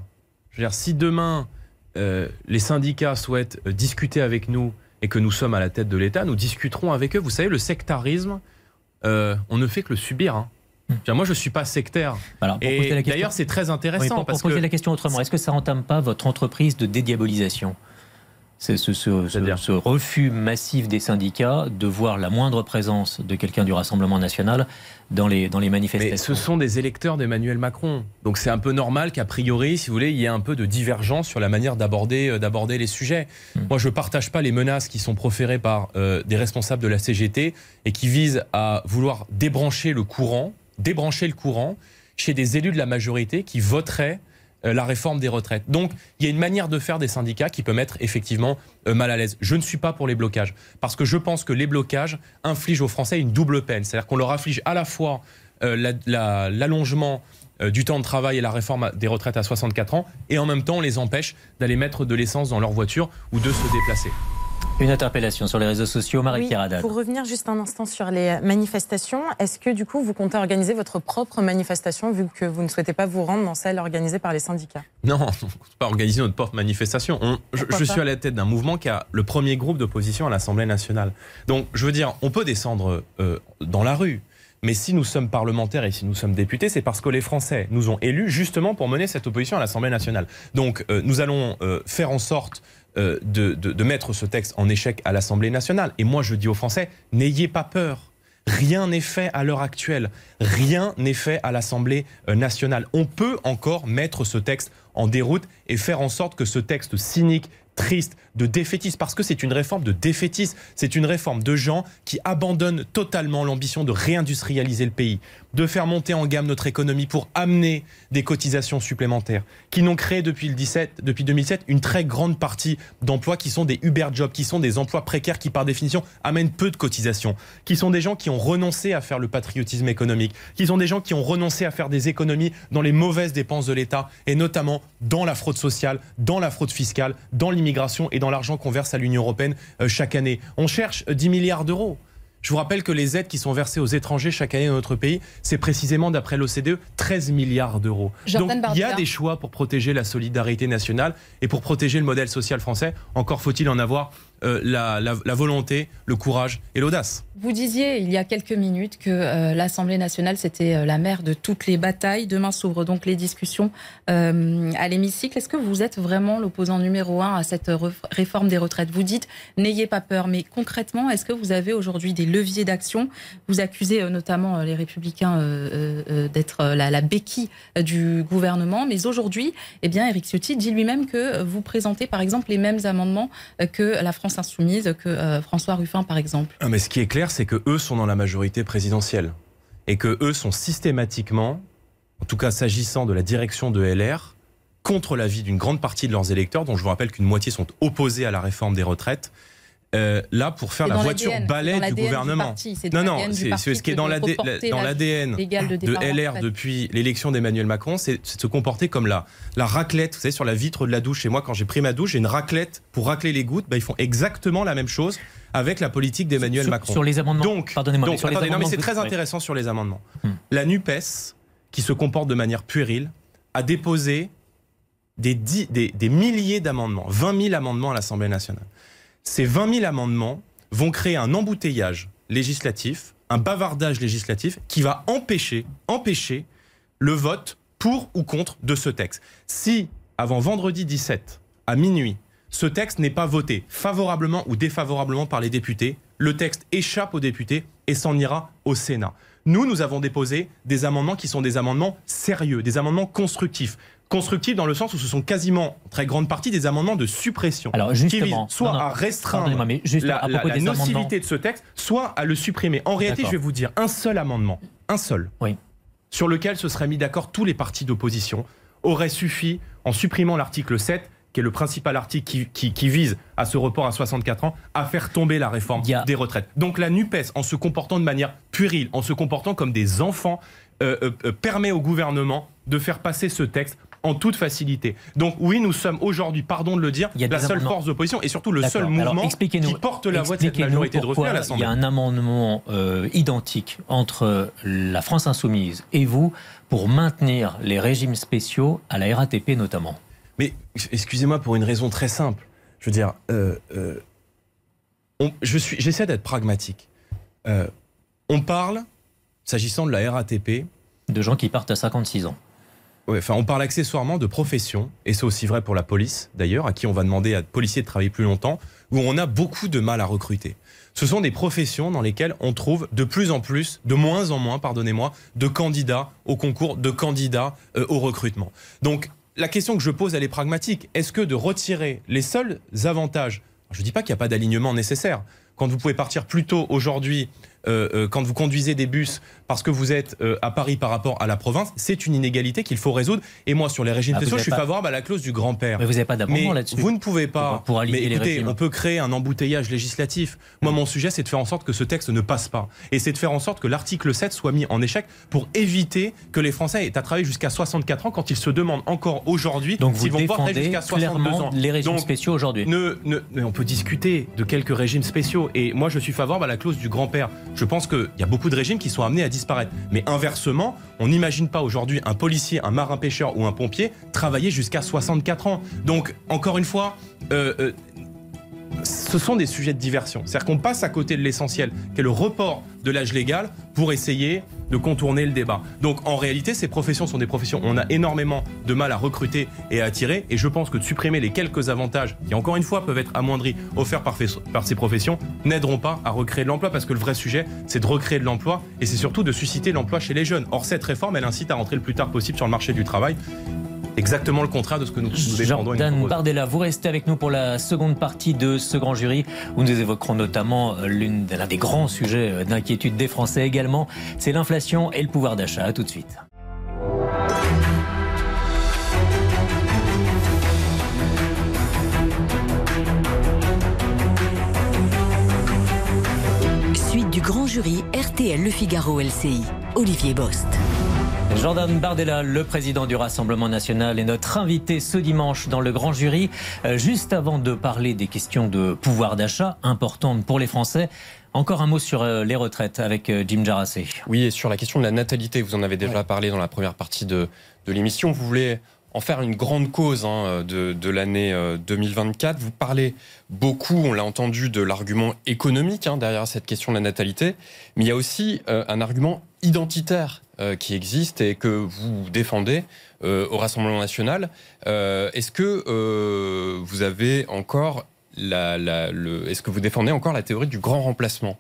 Je veux dire, si demain, euh, les syndicats souhaitent euh, discuter avec nous et que nous sommes à la tête de l'État, nous discuterons avec eux. Vous savez, le sectarisme, euh, on ne fait que le subir. hein. Dire, moi, je ne suis pas sectaire. Alors, pour Et d'ailleurs, c'est très Oui, intéressant pour, pour parce poser que la question autrement, est-ce que ça entame pas votre entreprise de dédiabolisation? C'est ce, ce- ce- C'est-à-dire ce refus massif des syndicats de voir la moindre présence de quelqu'un du Rassemblement national dans les, dans les mais manifestations. ce sont des électeurs d'Emmanuel Macron. Donc c'est un peu normal qu'a priori, si vous voulez, il y ait un peu de divergence sur la manière d'aborder euh, les sujets. Hmm. Moi, je ne partage pas les menaces qui sont proférées par euh, des responsables de la CGT et qui visent à vouloir débrancher le courant, débrancher le courant chez des élus de la majorité qui voteraient la réforme des retraites. Donc, il y a une manière de faire des syndicats qui peut mettre effectivement euh, mal à l'aise. Je ne suis pas pour les blocages, parce que je pense que les blocages infligent aux Français une double peine. C'est-à-dire qu'on leur inflige à la fois euh, la- la- l'allongement euh, du temps de travail et la réforme des retraites à 64 ans, et en même temps on les empêche d'aller mettre de l'essence dans leur voiture ou de se déplacer. Une interpellation sur les réseaux sociaux, Marie Oui, Pierre Haddad. pour revenir juste un instant sur les manifestations, est-ce que du coup vous comptez organiser votre propre manifestation vu que vous ne souhaitez pas vous rendre dans celle organisée par les syndicats? Non, on ne pas organiser notre propre manifestation. On- je suis à la tête d'un mouvement qui a le premier groupe d'opposition à l'Assemblée nationale. Donc, je veux dire, on peut descendre euh, dans la rue. Mais si nous sommes parlementaires et si nous sommes députés, c'est parce que les Français nous ont élus justement pour mener cette opposition à l'Assemblée nationale. Donc, euh, nous allons euh, faire en sorte euh, de, de- de mettre ce texte en échec à l'Assemblée nationale. Et moi, je dis aux Français, n'ayez pas peur. Rien n'est fait à l'heure actuelle. Rien n'est fait à l'Assemblée euh, nationale. On peut encore mettre ce texte en déroute et faire en sorte que ce texte cynique, triste, de défaitisme, parce que c'est une réforme de défaitisme, c'est une réforme de gens qui abandonnent totalement l'ambition de réindustrialiser le pays, de faire monter en gamme notre économie pour amener des cotisations supplémentaires, qui n'ont créé depuis, le 17, depuis 2007 une très grande partie d'emplois qui sont des Uber Jobs, qui sont des emplois précaires qui par définition amènent peu de cotisations, qui sont des gens qui ont renoncé à faire le patriotisme économique, qui sont des gens qui ont renoncé à faire des économies dans les mauvaises dépenses de l'État et notamment dans la fraude sociale, dans la fraude fiscale, dans l'immigration et dans l'argent qu'on verse à l'Union européenne euh, chaque année. On cherche 10 milliards d'euros. Je vous rappelle que les aides qui sont versées aux étrangers chaque année dans notre pays, c'est précisément d'après l'OCDE 13 milliards d'euros. Donc il y a des choix pour protéger la solidarité nationale et pour protéger le modèle social français. Encore faut-il en avoir euh, la, la, volonté, le courage et l'audace. Vous disiez il y a quelques minutes que euh, l'Assemblée nationale, c'était euh, la mère de toutes les batailles. Demain s'ouvrent donc les discussions à l'hémicycle. Est-ce que vous êtes vraiment l'opposant numéro un à cette réforme des retraites? Vous dites n'ayez pas peur, mais concrètement, est-ce que vous avez aujourd'hui des leviers d'action? Vous accusez notamment les républicains d'être la, béquille du gouvernement, mais aujourd'hui, eh bien, Eric Ciotti dit lui-même que vous présentez par exemple les mêmes amendements que la France insoumise que euh, François Ruffin, par exemple. mais ce qui est clair, c'est que eux sont dans la majorité présidentielle et que eux sont systématiquement, en tout cas s'agissant de la direction de LR, contre l'avis d'une grande partie de leurs électeurs, dont je vous rappelle qu'une moitié sont opposés à la réforme des retraites. Euh, là pour faire la voiture balai du gouvernement. non, non, c'est ce qui est dans l'ADN de, LR depuis l'élection d'Emmanuel Macron, c'est de se comporter comme la, la raclette, vous savez, sur la vitre de la douche. Et moi, quand j'ai pris ma douche, j'ai une raclette pour racler les gouttes. Bah, ils font exactement la même chose avec la politique d'Emmanuel Macron. Sur les amendements. Donc, pardonnez-moi. non, mais c'est très intéressant sur les amendements. Hmm. La Nupes, qui se comporte de manière puérile, a déposé des, des, des milliers d'amendements, 20 000 amendements à l'Assemblée nationale. Ces 20 000 amendements vont créer un embouteillage législatif, un bavardage législatif qui va empêcher, empêcher le vote pour ou contre de ce texte. Si, avant vendredi 17, à minuit, ce texte n'est pas voté favorablement ou défavorablement par les députés, le texte échappe aux députés et s'en ira au Sénat. Nous, nous avons déposé des amendements qui sont des amendements sérieux, des amendements constructifs constructifs dans le sens où ce sont quasiment, en très grande partie, des amendements de suppression. Alors justement, qui soit à restreindre la, nocivité de ce texte, soit à le supprimer. En réalité, je vais vous dire, un seul amendement, un seul, oui. sur lequel se seraient mis d'accord tous les partis d'opposition, aurait suffi, en supprimant l'article 7, qui est le principal article qui, vise à ce report à 64 ans, à faire tomber la réforme des retraites. Donc la NUPES, en se comportant de manière puérile, en se comportant comme des enfants, euh, euh, euh, permet au gouvernement de faire passer ce texte en toute facilité. Donc oui, nous sommes aujourd'hui, pardon de le dire, la seule force d'opposition et surtout le seul mouvement qui porte la voix de cette majorité de refus à l'Assemblée. Il y a un amendement euh, identique entre la France insoumise et vous pour maintenir les régimes spéciaux à la RATP notamment. Mais excusez-moi pour une raison très simple. Je veux dire, euh, euh, je suis, j'essaie d'être pragmatique. on parle, s'agissant de la RATP, de gens qui partent à 56 ans enfin, on parle accessoirement de profession, et c'est aussi vrai pour la police d'ailleurs, à qui on va demander à policiers de travailler plus longtemps, où on a beaucoup de mal à recruter. Ce sont des professions dans lesquelles on trouve de plus en plus, de moins en moins, pardonnez-moi, de candidats au concours, de candidats euh, au recrutement. Donc la question que je pose, elle est pragmatique. Est-ce que de retirer les seuls avantages, je ne dis pas qu'il n'y a pas d'alignement nécessaire, quand vous pouvez partir plus tôt aujourd'hui euh, euh, quand vous conduisez des bus parce que vous êtes euh, à Paris par rapport à la province, c'est une inégalité qu'il faut résoudre. Et moi, sur les régimes ah, spéciaux, je suis favorable à la clause du grand-père. Mais vous n'avez pas d'amendement là-dessus. Vous ne pouvez pas. Pour, mais écoutez, on peut créer un embouteillage législatif. Moi, mon sujet, c'est de faire en sorte que ce texte ne passe pas. Et c'est de faire en sorte que l'article 7 soit mis en échec pour éviter que les Français aient à travailler jusqu'à 64 ans quand ils se demandent encore aujourd'hui s'ils vont pouvoir travailler jusqu'à 62 ans. les régimes spéciaux aujourd'hui. Ne, ne, on peut discuter de quelques régimes spéciaux. Et moi, je suis favorable à la clause du grand-père. Je pense qu'il y a beaucoup de régimes qui sont amenés à Mais inversement, on n'imagine pas aujourd'hui un policier, un marin-pêcheur ou un pompier travailler jusqu'à 64 ans. Donc, encore une fois, euh, euh, ce sont des sujets de diversion. C'est-à-dire qu'on passe à côté de l'essentiel, qui est le report de l'âge légal, pour essayer de contourner le débat. Donc en réalité, ces professions sont des professions on a énormément de mal à recruter et à attirer. Et je pense que de supprimer les quelques avantages qui, encore une fois, peuvent être amoindris, offerts par, par ces professions, n'aideront pas à recréer de l'emploi. Parce que le vrai sujet, c'est de recréer de l'emploi et c'est surtout de susciter l'emploi chez les jeunes. Or, cette réforme, elle incite à rentrer le plus tard possible sur le marché du travail exactement le contraire de ce que nous, nous défendons. Dan Bardella, vous restez avec nous pour la seconde partie de ce grand jury où nous évoquerons notamment euh, l'un des grands sujets euh, d'inquiétude des Français également, c'est l'inflation et le pouvoir d'achat. tout de suite. Suite du grand jury RTL Le Figaro LCI. Olivier Bost. Jordan Bardella, le président du Rassemblement national, est notre invité ce dimanche dans le grand jury. Euh, juste avant de parler des questions de pouvoir d'achat importantes pour les Français, encore un mot sur euh, les retraites avec euh, Jim Jarassé. Oui, et sur la question de la natalité, vous en avez déjà parlé dans la première partie de, de l'émission. Vous voulez en faire une grande cause hein, de, de l'année 2024. Vous parlez beaucoup, on l'a entendu, de l'argument économique hein, derrière cette question de la natalité, mais il y a aussi un argument identitaire euh, qui existe et que vous défendez euh, au Rassemblement national. Euh, est-ce que vous avez encore la, est-ce que vous défendez encore la théorie du grand remplacement?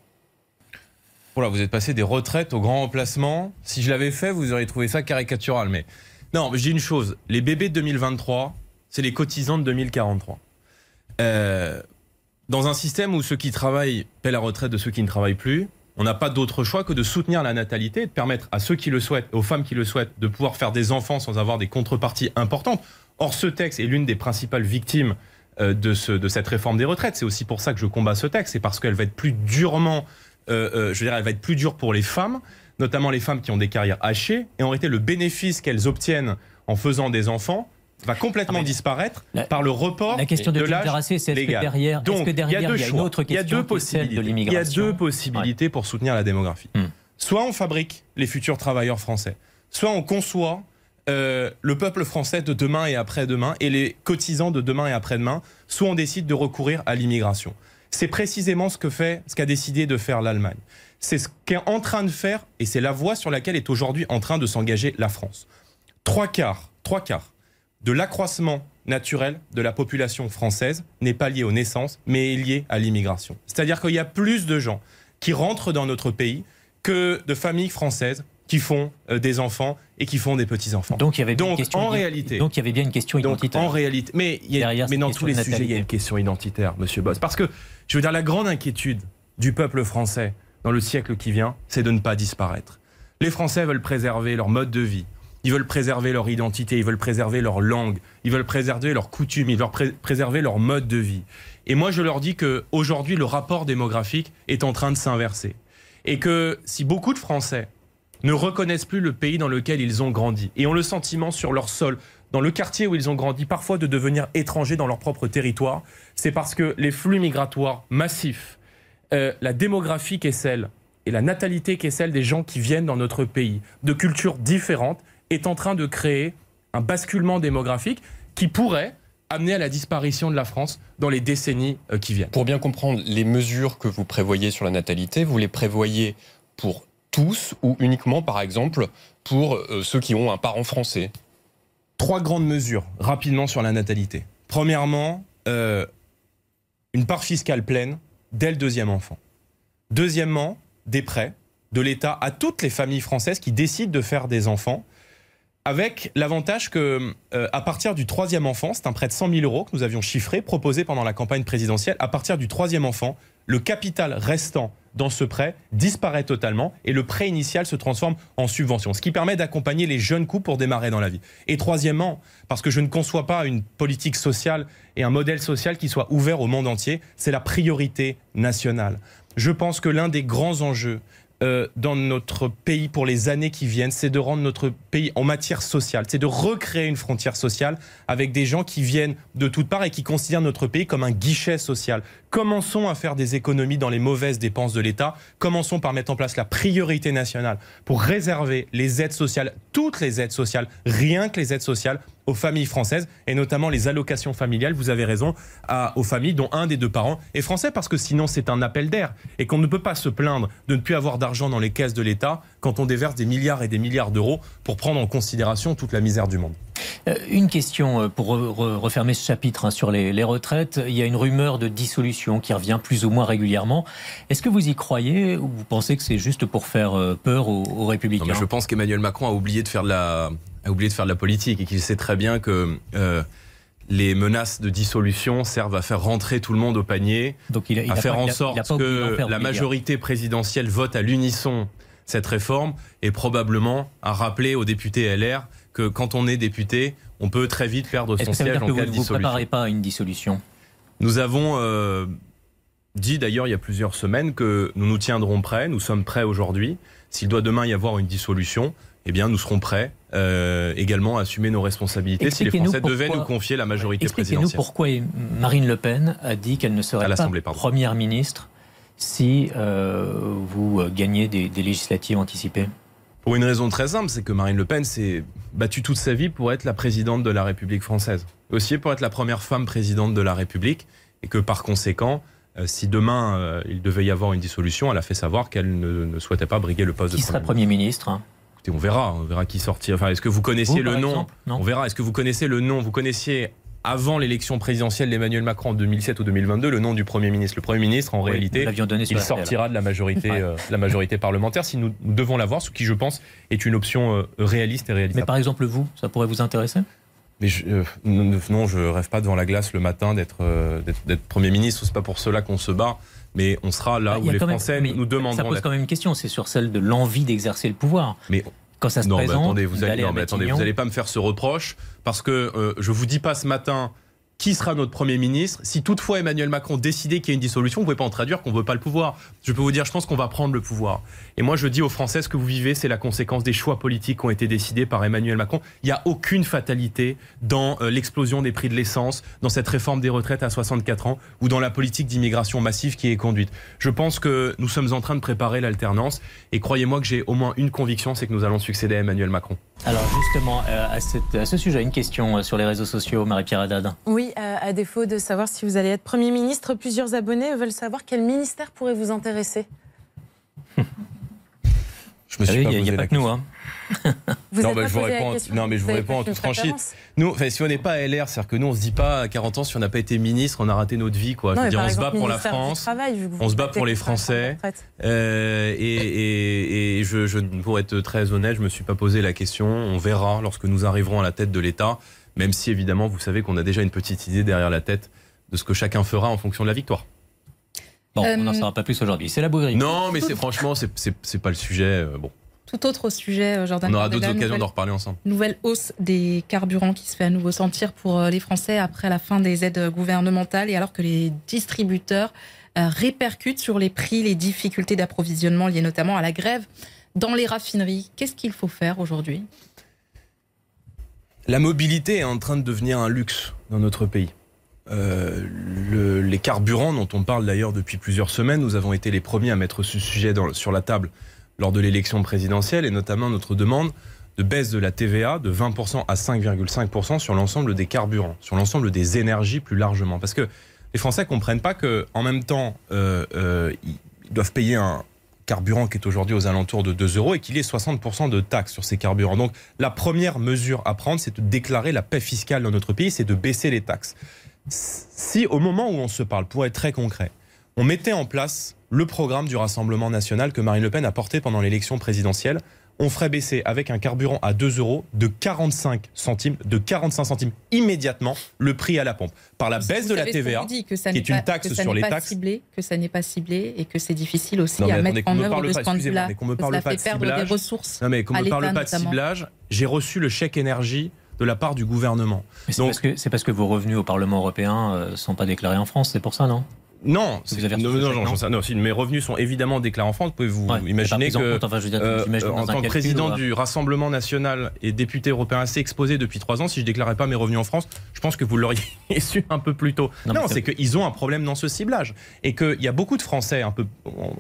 Voilà, vous êtes passé des retraites au grand remplacement. Si je l'avais fait, vous auriez trouvé ça caricatural. Mais non, je dis une chose les bébés de 2023, c'est les cotisants de 2043. dans un système où ceux qui travaillent paient la retraite de ceux qui ne travaillent plus, on n'a pas d'autre choix que de soutenir la natalité, de permettre à ceux qui le souhaitent, aux femmes qui le souhaitent, de pouvoir faire des enfants sans avoir des contreparties importantes. Or, ce texte est l'une des principales victimes euh, de, ce, de cette réforme des retraites. C'est aussi pour ça que je combats ce texte, c'est parce qu'elle va être plus durement, euh, euh, je veux dire, elle va être plus dure pour les femmes, notamment les femmes qui ont des carrières hachées. Et en réalité, le bénéfice qu'elles obtiennent en faisant des enfants va complètement ah, disparaître par le report la question de, de l'âge est-ce que derrière, Donc, que derrière il y a, deux il y a une autre question il y a deux possibilités. de l'immigration Il y a deux possibilités pour soutenir la démographie. Hmm. Soit on fabrique les futurs travailleurs français, soit on conçoit euh, le peuple français de demain et après-demain et les cotisants de demain et après-demain, soit on décide de recourir à l'immigration. C'est précisément ce que fait, ce qu'a décidé de faire l'Allemagne. C'est ce qu'est en train de faire et c'est la voie sur laquelle est aujourd'hui en train de s'engager la France. Trois quarts, trois quarts de l'accroissement naturel de la population française n'est pas lié aux naissances, mais est lié à l'immigration. C'est-à-dire qu'il y a plus de gens qui rentrent dans notre pays que de familles françaises qui font euh, des enfants et qui font des petits enfants. Donc il y avait donc, une question en réalité, donc il y avait bien une question identitaire. en réalité, mais, il y a, mais dans tous les sujets, il y a une question identitaire, Monsieur Boss, parce que je veux dire la grande inquiétude du peuple français dans le siècle qui vient, c'est de ne pas disparaître. Les Français veulent préserver leur mode de vie, ils veulent préserver leur identité, ils veulent préserver leur langue, ils veulent préserver leurs coutumes, ils veulent préserver leur mode de vie. Et moi, je leur dis que aujourd'hui, le rapport démographique est en train de s'inverser. Et que si beaucoup de Français ne reconnaissent plus le pays dans lequel ils ont grandi et ont le sentiment sur leur sol, dans le quartier où ils ont grandi, parfois de devenir étrangers dans leur propre territoire, c'est parce que les flux migratoires massifs, euh, la démographie qui est celle et la natalité qui est celle des gens qui viennent dans notre pays, de cultures différentes, est en train de créer un basculement démographique qui pourrait amener à la disparition de la France dans les décennies euh, qui viennent. Pour bien comprendre les mesures que vous prévoyez sur la natalité, vous les prévoyez pour tous ou uniquement, par exemple, pour euh, ceux qui ont un parent français? Trois grandes mesures rapidement sur la natalité. Premièrement, euh, une part fiscale pleine dès le deuxième enfant. Deuxièmement, des prêts de l'État à toutes les familles françaises qui décident de faire des enfants avec l'avantage que, euh, à partir du troisième enfant, c'est un prêt de 100 000 euros que nous avions chiffré, proposé pendant la campagne présidentielle. À partir du troisième enfant, le capital restant dans ce prêt disparaît totalement et le prêt initial se transforme en subvention, ce qui permet d'accompagner les jeunes couples pour démarrer dans la vie. Et troisièmement, parce que je ne conçois pas une politique sociale et un modèle social qui soit ouvert au monde entier, c'est la priorité nationale. Je pense que l'un des grands enjeux euh, dans notre pays pour les années qui viennent, c'est de rendre notre pays en matière sociale, c'est de recréer une frontière sociale avec des gens qui viennent de toutes parts et qui considèrent notre pays comme un guichet social. Commençons à faire des économies dans les mauvaises dépenses de l'État. Commençons par mettre en place la priorité nationale pour réserver les aides sociales, toutes les aides sociales, rien que les aides sociales, aux familles françaises et notamment les allocations familiales, vous avez raison, à, aux familles dont un des deux parents est français parce que sinon c'est un appel d'air et qu'on ne peut pas se plaindre de ne plus avoir d'argent dans les caisses de l'État quand on déverse des milliards et des milliards d'euros pour prendre en considération toute la misère du monde. Euh, une question euh, pour refermer ce chapitre hein, sur les, retraites. Il y a une rumeur de dissolution qui revient plus ou moins régulièrement. Est-ce que vous y croyez ou vous pensez que c'est juste pour faire euh, peur aux, républicains? Je pense qu'Emmanuel Macron a oublié de faire de la, a oublié de faire de la politique et qu'il sait très bien que les menaces de dissolution servent à faire rentrer tout le monde au panier, Donc il à faire en sorte que la majorité présidentielle vote à l'unisson cette réforme et probablement à rappeler aux députés LR que quand on est député, on peut très vite perdre son siège en cas de dissolution. Vous ne préparez pas une dissolution? Nous avons euh, dit d'ailleurs il y a plusieurs semaines que nous nous tiendrons prêts, nous sommes prêts aujourd'hui. S'il doit demain y avoir une dissolution, eh bien, nous serons prêts euh, également assumer nos responsabilités si les Français devaient nous confier la majorité Expliquez-nous pourquoi Marine Le Pen a dit qu'elle ne serait pas première ministre si euh, vous gagnez des, des législatives anticipées. Pour une raison très simple, c'est que Marine Le Pen s'est battue toute sa vie pour être la présidente de la République française. Aussi pour être la première femme présidente de la République et que par conséquent, euh, si demain euh, il devait y avoir une dissolution, elle a fait savoir qu'elle ne, souhaitait pas briguer le poste qui de serait Premier ministre hein Écoutez, on verra, on verra qui sortir. Enfin, est-ce que vous connaissiez le nom On verra. Est-ce que vous connaissez le nom? Vous connaissiez avant l'élection présidentielle d'Emmanuel Macron en 2007 ou 2022 le nom du Premier ministre? Le Premier ministre, en réalité, il sortira de la majorité, euh, la majorité parlementaire si nous, devons l'avoir, ce qui, je pense, est une option réaliste et réaliste. Mais par exemple, vous, ça pourrait vous intéresser? Mais je, euh, non, je rêve pas devant la glace le matin d'être euh, Premier ministre. C'est pas pour cela qu'on se bat. Mais on sera là bah, où les Français nous demanderont. Ça pose quand même une question. C'est sur celle de l'envie d'exercer le pouvoir. Mais quand ça se non, présente, attendez, vous allez, non, mais attendez, vous n'allez pas me faire ce reproche parce que euh, je vous dis pas ce matin qui sera notre Premier ministre. Si toutefois Emmanuel Macron décidait qu'il y a une dissolution, vous ne pouvez pas en traduire qu'on ne veut pas le pouvoir. Je peux vous dire, je pense qu'on va prendre le pouvoir. Et moi, je dis aux Français, ce que vous vivez, c'est la conséquence des choix politiques qui ont été décidés par Emmanuel Macron. Il n'y a aucune fatalité dans euh, l'explosion des prix de l'essence, dans cette réforme des retraites à 64 ans ou dans la politique d'immigration massive qui est conduite. Je pense que nous sommes en train de préparer l'alternance. Et croyez-moi que j'ai au moins une conviction, c'est que nous allons succéder à Emmanuel Macron. Alors justement, euh, à, à ce sujet, une question euh, sur les réseaux sociaux, Marie-Pierre Haddad. Oui, à défaut de savoir si vous allez être Premier ministre, plusieurs abonnés veulent savoir quel ministère pourrait vous intéresser. Je me suis ah il n'y a, pas que nous. Hein. Vous non, bah, je vous réponds, non, mais je vous réponds en toute franchise. Nous, enfin, si on n'est pas à LR, c'est-à-dire que nous, on se dit pas à 40 ans, si on n'a pas été ministre, on a raté notre vie. Quoi. Non, dire, on se bat pour la France, on se bat pour les Français. Euh, et, et, je, je, pour être très honnête, je me suis pas posé la question. On verra lorsque nous arriverons à la tête de l'État même si évidemment vous savez qu'on a déjà une petite idée derrière la tête de ce que chacun fera en fonction de la victoire. Bon, on n'en euh, saura pas plus aujourd'hui. C'est la bouillerie. Non, mais c'est franchement, c'est pas le sujet. Euh, bon. Tout autre sujet, euh, Jordan. On aura d'autres occasions d'en reparler ensemble. Nouvelle hausse des carburants qui se fait à nouveau sentir pour les Français après la fin des aides gouvernementales et alors que les distributeurs répercutent sur les prix les difficultés d'approvisionnement liées notamment à la grève dans les raffineries. Qu'est-ce qu'il faut faire aujourd'hui? La mobilité est en train de devenir un luxe dans notre pays. Euh, les carburants, dont on parle d'ailleurs depuis plusieurs semaines, nous avons été les premiers à mettre ce sujet sur la table lors de l'élection présidentielle et notamment notre demande de baisse de la TVA de 20% à 5,5% sur l'ensemble des carburants, sur l'ensemble des énergies plus largement. Parce que les Français comprennent pas qu'en même temps, euh, euh, ils doivent payer un, carburant qui est aujourd'hui aux alentours de 2 euros et qu'il y ait 60% de taxes sur ces carburants. Donc la première mesure à prendre, c'est de déclarer la paix fiscale dans notre pays, c'est de baisser les taxes. Si au moment où on se parle, pour être très concret, on mettait en place le programme du Rassemblement national que Marine Le Pen a porté pendant l'élection présidentielle, on ferait baisser avec un carburant à 2 euros de 45 centimes, de 45 centimes immédiatement le prix à la pompe. Par la baisse de la TVA, qui est une taxe sur les taxes. Ciblé, que ça n'est pas ciblé et que c'est difficile aussi à mettre en œuvre de ce point de vue-là. qu'on me parle pas de ciblage. Des ressources non, mais qu'on me parle pas de ciblage. J'ai reçu le chèque énergie de la part du gouvernement. C'est parce, que, parce que vos revenus au Parlement européen ne euh, sont pas déclarés en France, c'est pour ça, non? Non, non, non, non, si mes revenus sont évidemment déclarés en France, pouvez-vous imaginer que, en, euh, en tant que président du Rassemblement national et député européen assez exposé depuis trois ans, si je déclarais pas mes revenus en France, je pense que vous l'auriez su un peu plus tôt. Non, c'est qu'ils ont un problème dans ce ciblage et qu'il y a beaucoup de Français, un peu,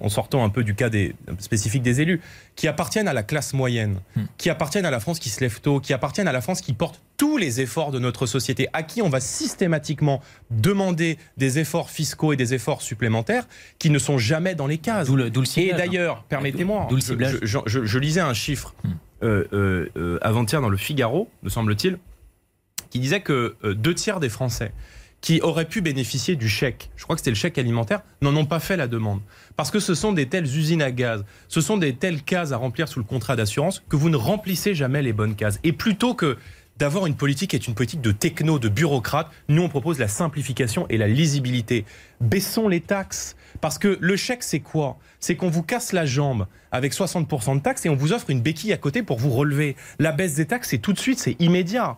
en sortant un peu du cas des, spécifique des élus, qui appartiennent à la classe moyenne, hmm. qui appartiennent à la France qui se lève tôt, qui appartiennent à la France qui porte tous les efforts de notre société, à qui on va systématiquement demander des efforts fiscaux et des efforts supplémentaires qui ne sont jamais dans les cases. et d'ailleurs, permettez-moi, je, lisais un chiffre hmm. euh, euh, euh, avant-hier dans le Figaro, me semble-t-il, qui disait que deux tiers des Français qui auraient pu bénéficier du chèque, je crois que c'était le chèque alimentaire, n'en ont pas fait la demande. Parce que ce sont des telles usines à gaz, ce sont des telles cases à remplir sous le contrat d'assurance que vous ne remplissez jamais les bonnes cases. Et plutôt que d'avoir une politique qui est une politique de techno, de bureaucrate. Nous, on propose la simplification et la lisibilité. Baissons les taxes. Parce que le chèque, c'est quoi? C'est qu'on vous casse la jambe avec 60% de taxes et on vous offre une béquille à côté pour vous relever. La baisse des taxes, c'est tout de suite, c'est immédiat.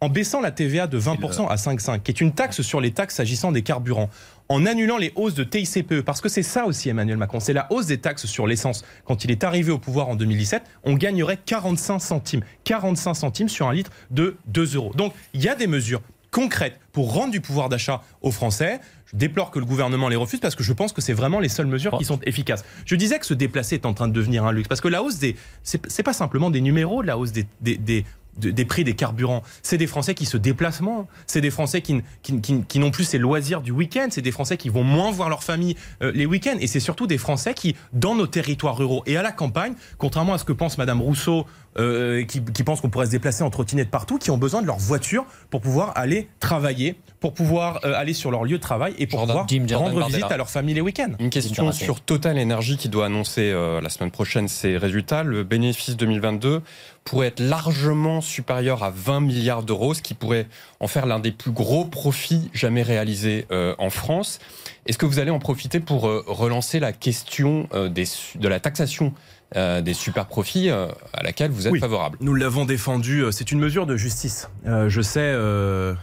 en baissant la TVA de 20% à 5,5, qui est une taxe sur les taxes s'agissant des carburants, en annulant les hausses de TICPE, parce que c'est ça aussi Emmanuel Macron, c'est la hausse des taxes sur l'essence. Quand il est arrivé au pouvoir en 2017, on gagnerait 45 centimes. 45 centimes sur un litre de 2 euros. Donc il y a des mesures concrètes pour rendre du pouvoir d'achat aux Français. Je déplore que le gouvernement les refuse parce que je pense que c'est vraiment les seules mesures qui sont efficaces. Je disais que se déplacer est en train de devenir un luxe parce que la hausse des. C'est pas simplement des numéros, la hausse des, des, des des prix des carburants. C'est des Français qui se déplacent moins. C'est des Français qui, qui, qui, n'ont plus ces loisirs du week-end. C'est des Français qui vont moins voir leur famille euh, les week-ends. Et c'est surtout des Français qui, dans nos territoires ruraux et à la campagne, contrairement à ce que pense Madame Rousseau, euh, qui, qui pense qu'on pourrait se déplacer en trottinette partout, qui ont besoin de leur voiture pour pouvoir aller travailler, pour pouvoir euh, aller sur leur lieu de travail et pour pouvoir rendre visite à leur famille les week-ends. Une question sur Total Energy qui doit annoncer la semaine prochaine ses résultats. Le bénéfice 2022 pourrait être largement supérieur à 20 milliards d'euros, ce qui pourrait en faire l'un des plus gros profits jamais réalisés euh, en France. Est-ce que vous allez en profiter pour euh, relancer la question euh, des, de la taxation des super profits à laquelle vous êtes oui, favorable? Nous l'avons défendu, c'est une mesure de justice. je sais,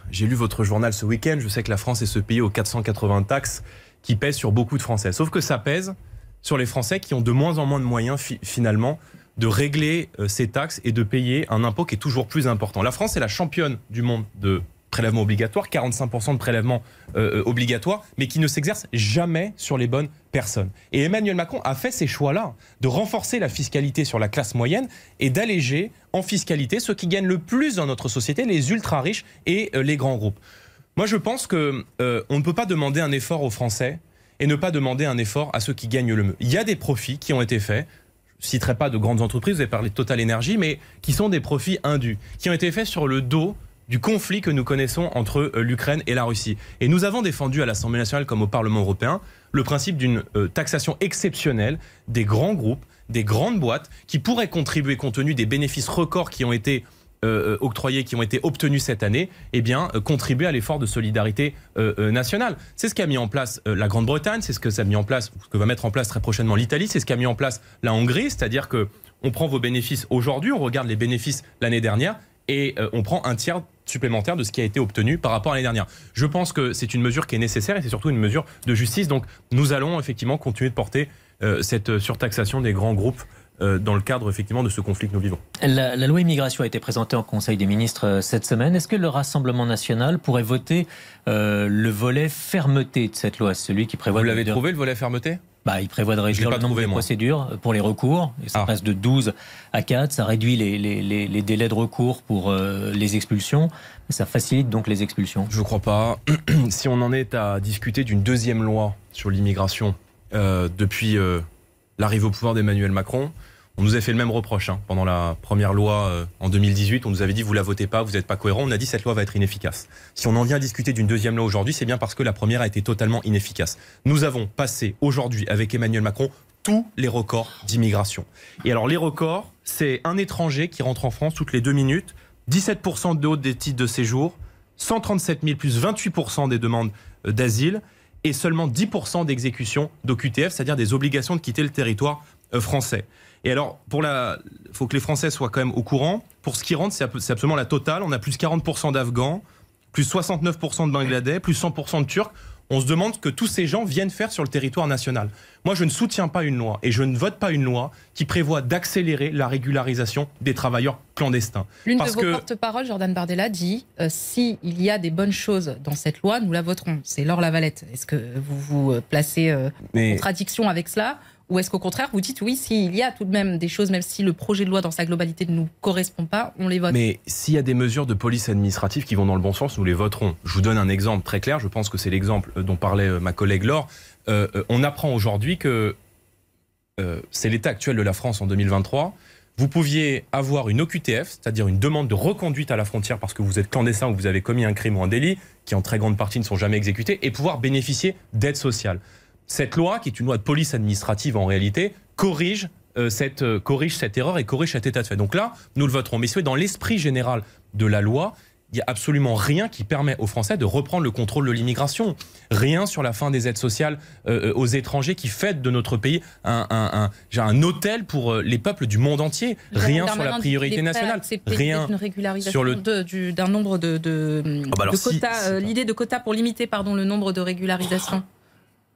j'ai lu votre journal ce week-end, je sais que la France est ce pays aux 480 taxes qui pèsent sur beaucoup de Français. Sauf que ça pèse sur les Français qui ont de moins en moins de moyens finalement de régler euh, ces taxes et de payer un impôt qui est toujours plus important. La France est la championne du monde de prélèvements obligatoires, 45% de prélèvements euh, euh, obligatoires, mais qui ne s'exercent jamais sur les bonnes personnes. Et Emmanuel Macron a fait ces choix-là, de renforcer la fiscalité sur la classe moyenne et d'alléger en fiscalité ceux qui gagnent le plus dans notre société, les ultra-riches et les grands groupes. Moi, je pense qu'on ne peut pas demander un effort aux Français et ne pas demander un effort à ceux qui gagnent le mieux. Il y a des profits qui ont été faits je citerai pas de grandes entreprises, vous avez parlé de Total Energy, mais qui sont des profits indus, qui ont été faits sur le dos du conflit que nous connaissons entre euh, l'Ukraine et la Russie. Et nous avons défendu à l'Assemblée nationale comme au Parlement européen le principe d'une euh, taxation exceptionnelle des grands groupes, des grandes boîtes, qui pourraient contribuer, compte tenu des bénéfices records qui ont été euh, octroyés qui ont été obtenus cette année, eh bien, contribuer à l'effort de solidarité nationale. C'est ce qu'a mis en place la Grande-Bretagne, c'est ce que ça a en place, ce que va mettre en place très prochainement l'Italie, c'est ce qu'a mis en place la Hongrie, c'est-à-dire que on prend vos bénéfices aujourd'hui, on regarde les bénéfices l'année dernière et on prend un tiers supplémentaire de ce qui a été obtenu par rapport à l'année dernière. Je pense que c'est une mesure qui est nécessaire et c'est surtout une mesure de justice. Donc nous allons effectivement continuer de porter cette surtaxation des grands groupes euh, dans le cadre effectivement de ce conflit que nous vivons. La, loi immigration a été présentée en Conseil des ministres euh, cette semaine. Est-ce que le Rassemblement national pourrait voter euh, le volet fermeté de cette loi, celui qui prévoit... Vous l'avez trouvé le volet fermeté? Bah, il prévoit de réduire le nombre de procédures pour les recours. Et ça ah. passe de 12 à 4. Ça réduit les, les, les, délais de recours pour les expulsions. Ça facilite donc les expulsions. Je ne crois pas. si on en est à discuter d'une deuxième loi sur l'immigration depuis l'arrivée au pouvoir d'Emmanuel Macron, on nous a fait le même reproche hein. pendant la première loi euh, en 2018. On nous avait dit vous la votez pas, vous n'êtes pas cohérent. On a dit cette loi va être inefficace. Si on en vient à discuter d'une deuxième loi aujourd'hui, c'est bien parce que la première a été totalement inefficace. Nous avons passé aujourd'hui avec Emmanuel Macron tous les records d'immigration. Et alors les records, c'est un étranger qui rentre en France toutes les deux minutes, 17% de hausse des titres de séjour, 137 000 plus 28% des demandes euh, d'asile et seulement 10% d'exécution d'OQTF, c'est-à-dire des obligations de quitter le territoire euh, français. Et alors, pour la, faut que les Français soient quand même au courant. Pour ce qui rentre, c'est absolument la totale. On a plus 40% d'Afghans, plus 69% de Bangladais, plus 100% de Turcs. On se demande ce que tous ces gens viennent faire sur le territoire national. Moi, je ne soutiens pas une loi et je ne vote pas une loi qui prévoit d'accélérer la régularisation des travailleurs clandestins. L'une de vos que... porte-parole, Jordan Bardella, dit euh, s'il y a des bonnes choses dans cette loi, nous la voterons. C'est Laure Lavalette. Est-ce que vous vous euh, placez euh, en contradiction avec cela? Ou est-ce qu'au contraire, vous dites oui, s'il y a tout de même des choses, même si le projet de loi dans sa globalité ne nous correspond pas, on les vote Mais s'il y a des mesures de police administrative qui vont dans le bon sens, nous les voterons. Je vous donne un exemple très clair, je pense que c'est l'exemple dont parlait euh, ma collègue Laure. Euh, euh, on apprend aujourd'hui que c'est l'état actuel de la France en 2023. Vous pouviez avoir une OQTF, c'est-à-dire une demande de reconduite à la frontière parce que vous êtes clandestin ou vous avez commis un crime ou un délit, qui en très grande partie ne sont jamais exécutés, et pouvoir bénéficier d'aide sociale cette loi, qui est une loi de police administrative en réalité, corrige, euh, cette, euh, corrige cette erreur et corrige cet état de fait. Donc là, nous le voterons. Mais dans l'esprit général de la loi, il n'y a absolument rien qui permet aux Français de reprendre le contrôle de l'immigration. Rien sur la fin des aides sociales euh, aux étrangers qui fait de notre pays un, un, un, un hôtel pour les peuples du monde entier. Rien sur la priorité nationale. Rien une régularisation sur le d'un nombre de, de, ah bah de quotas. L'idée de quotas pour limiter pardon, le nombre de régularisations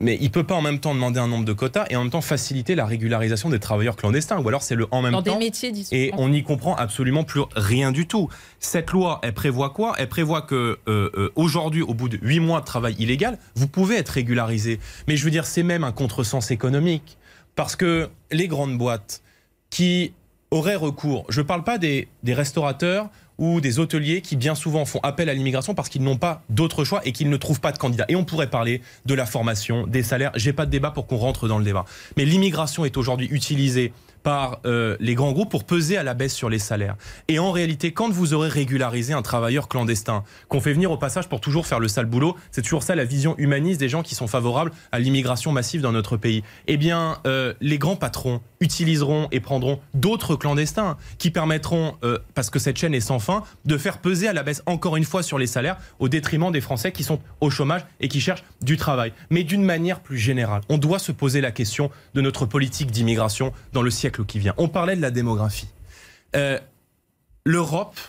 mais il peut pas en même temps demander un nombre de quotas et en même temps faciliter la régularisation des travailleurs clandestins. Ou alors c'est le en même Dans temps. Des métiers et on n'y comprend absolument plus rien du tout. Cette loi, elle prévoit quoi? Elle prévoit que euh, euh, aujourd'hui, au bout de huit mois de travail illégal, vous pouvez être régularisé. Mais je veux dire, c'est même un contresens économique parce que les grandes boîtes qui auraient recours, je ne parle pas des, des restaurateurs ou des hôteliers qui bien souvent font appel à l'immigration parce qu'ils n'ont pas d'autre choix et qu'ils ne trouvent pas de candidats. Et on pourrait parler de la formation, des salaires. J'ai pas de débat pour qu'on rentre dans le débat. Mais l'immigration est aujourd'hui utilisée par euh, les grands groupes pour peser à la baisse sur les salaires. Et en réalité, quand vous aurez régularisé un travailleur clandestin, qu'on fait venir au passage pour toujours faire le sale boulot, c'est toujours ça la vision humaniste des gens qui sont favorables à l'immigration massive dans notre pays. Eh bien, euh, les grands patrons utiliseront et prendront d'autres clandestins qui permettront, euh, parce que cette chaîne est sans fin, de faire peser à la baisse encore une fois sur les salaires au détriment des Français qui sont au chômage et qui cherchent du travail. Mais d'une manière plus générale, on doit se poser la question de notre politique d'immigration dans le siècle On parlait de la démographie. Euh, L'Europe,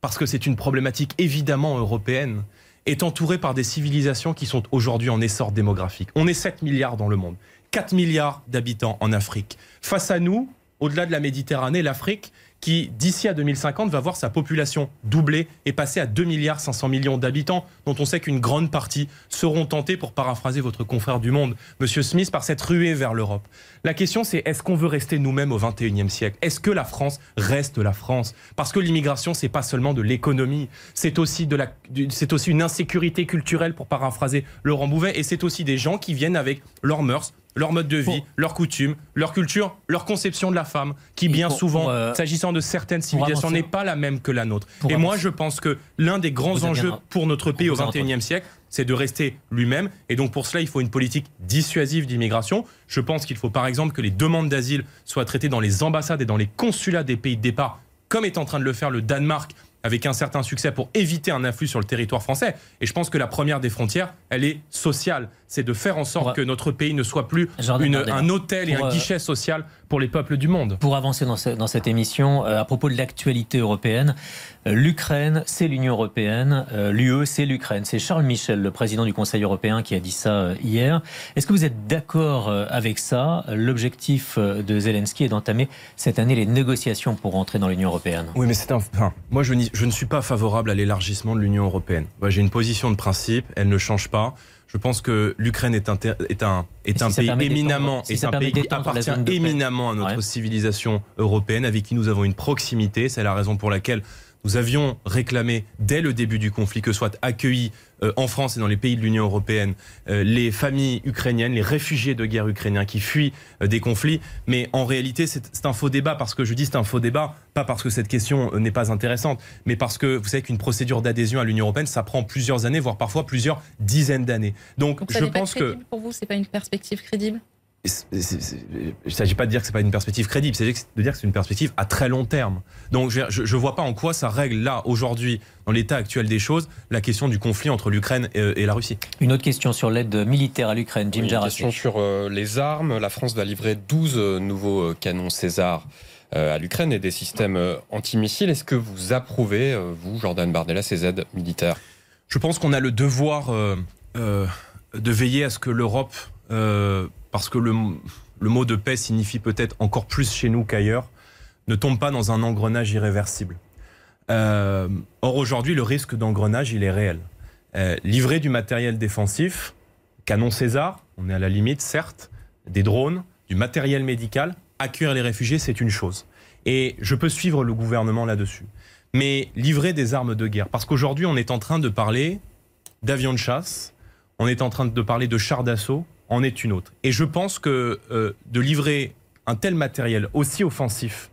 parce que c'est une problématique évidemment européenne, est entourée par des civilisations qui sont aujourd'hui en essor démographique. On est 7 milliards dans le monde, 4 milliards d'habitants en Afrique. Face à nous, au-delà de la Méditerranée, l'Afrique qui, d'ici à 2050, va voir sa population doubler et passer à 2 milliards 500 millions d'habitants, dont on sait qu'une grande partie seront tentés, pour paraphraser votre confrère du Monde, Monsieur Smith, par cette ruée vers l'Europe. La question, c'est est-ce qu'on veut rester nous-mêmes au 21e siècle? Est-ce que la France reste la France? Parce que l'immigration, c'est pas seulement de l'économie, c'est aussi, de la, c'est aussi une insécurité culturelle, pour paraphraser Laurent Bouvet, et c'est aussi des gens qui viennent avec leurs mœurs, leur mode de vie, leurs coutumes, leur culture, leur conception de la femme, qui bien souvent, euh, s'agissant de certaines civilisations, n'est pas la même que la nôtre. Et moi, je pense que l'un des grands enjeux pour notre pays au XXIe siècle, c'est de rester lui-même. Et donc pour cela, il faut une politique dissuasive d'immigration. Je pense qu'il faut par exemple que les demandes d'asile soient traitées dans les ambassades et dans les consulats des pays de départ, comme est en train de le faire le Danemark avec un certain succès pour éviter un afflux sur le territoire français. Et je pense que la première des frontières, elle est sociale. C'est de faire en sorte que notre pays ne soit plus un hôtel et un euh, guichet social pour les peuples du monde. Pour avancer dans, cette émission, euh, à propos de l'actualité européenne, euh, l'Ukraine, c'est l'Union européenne, l'UE, c'est l'Ukraine. C'est Charles Michel, le président du Conseil européen, qui a dit ça hier. Est-ce que vous êtes d'accord avec ça? L'objectif de Zelensky est d'entamer cette année les négociations pour entrer dans l'Union européenne. Oui, mais c'est un. Enfin, moi, je je ne suis pas favorable à l'élargissement de l'Union européenne. J'ai une position de principe, elle ne change pas. Je pense que l'Ukraine est un, est un, est un pays éminemment, est un pays qui appartient éminemment à notre civilisation européenne, avec qui nous avons une proximité. C'est la raison pour laquelle nous avions réclamé dès le début du conflit que soient accueillis euh, en France et dans les pays de l'Union européenne euh, les familles ukrainiennes, les réfugiés de guerre ukrainiens qui fuient euh, des conflits. Mais en réalité, c'est un faux débat parce que je dis c'est un faux débat, pas parce que cette question n'est pas intéressante, mais parce que vous savez qu'une procédure d'adhésion à l'Union européenne, ça prend plusieurs années, voire parfois plusieurs dizaines d'années. Donc, je pense que pour vous, c'est pas une perspective crédible? Il ne s'agit pas de dire que ce n'est pas une perspective crédible, c'est de dire que c'est une perspective à très long terme. Donc je ne vois pas en quoi ça règle là, aujourd'hui, dans l'état actuel des choses, la question du conflit entre l'Ukraine et, la Russie. Une autre question sur l'aide militaire à l'Ukraine, Jim oui, Une question sur euh, les armes. La France va livrer 12 euh, nouveaux euh, canons César à l'Ukraine et des systèmes antimissiles. Est-ce que vous approuvez, vous, Jordan Bardella, ces aides militaires? Je pense qu'on a le devoir de veiller à ce que l'Europe parce que le, mot de paix signifie peut-être encore plus chez nous qu'ailleurs, ne tombe pas dans un engrenage irréversible. Euh, or aujourd'hui, le risque d'engrenage, il est réel. Euh, livrer du matériel défensif, canon César, on est à la limite, certes, des drones, du matériel médical, accueillir les réfugiés, c'est une chose. Et je peux suivre le gouvernement là-dessus. Mais livrer des armes de guerre, parce qu'aujourd'hui, on est en train de parler d'avions de chasse, on est en train de parler de chars d'assaut, en est une autre. Et je pense que euh, de livrer un tel matériel aussi offensif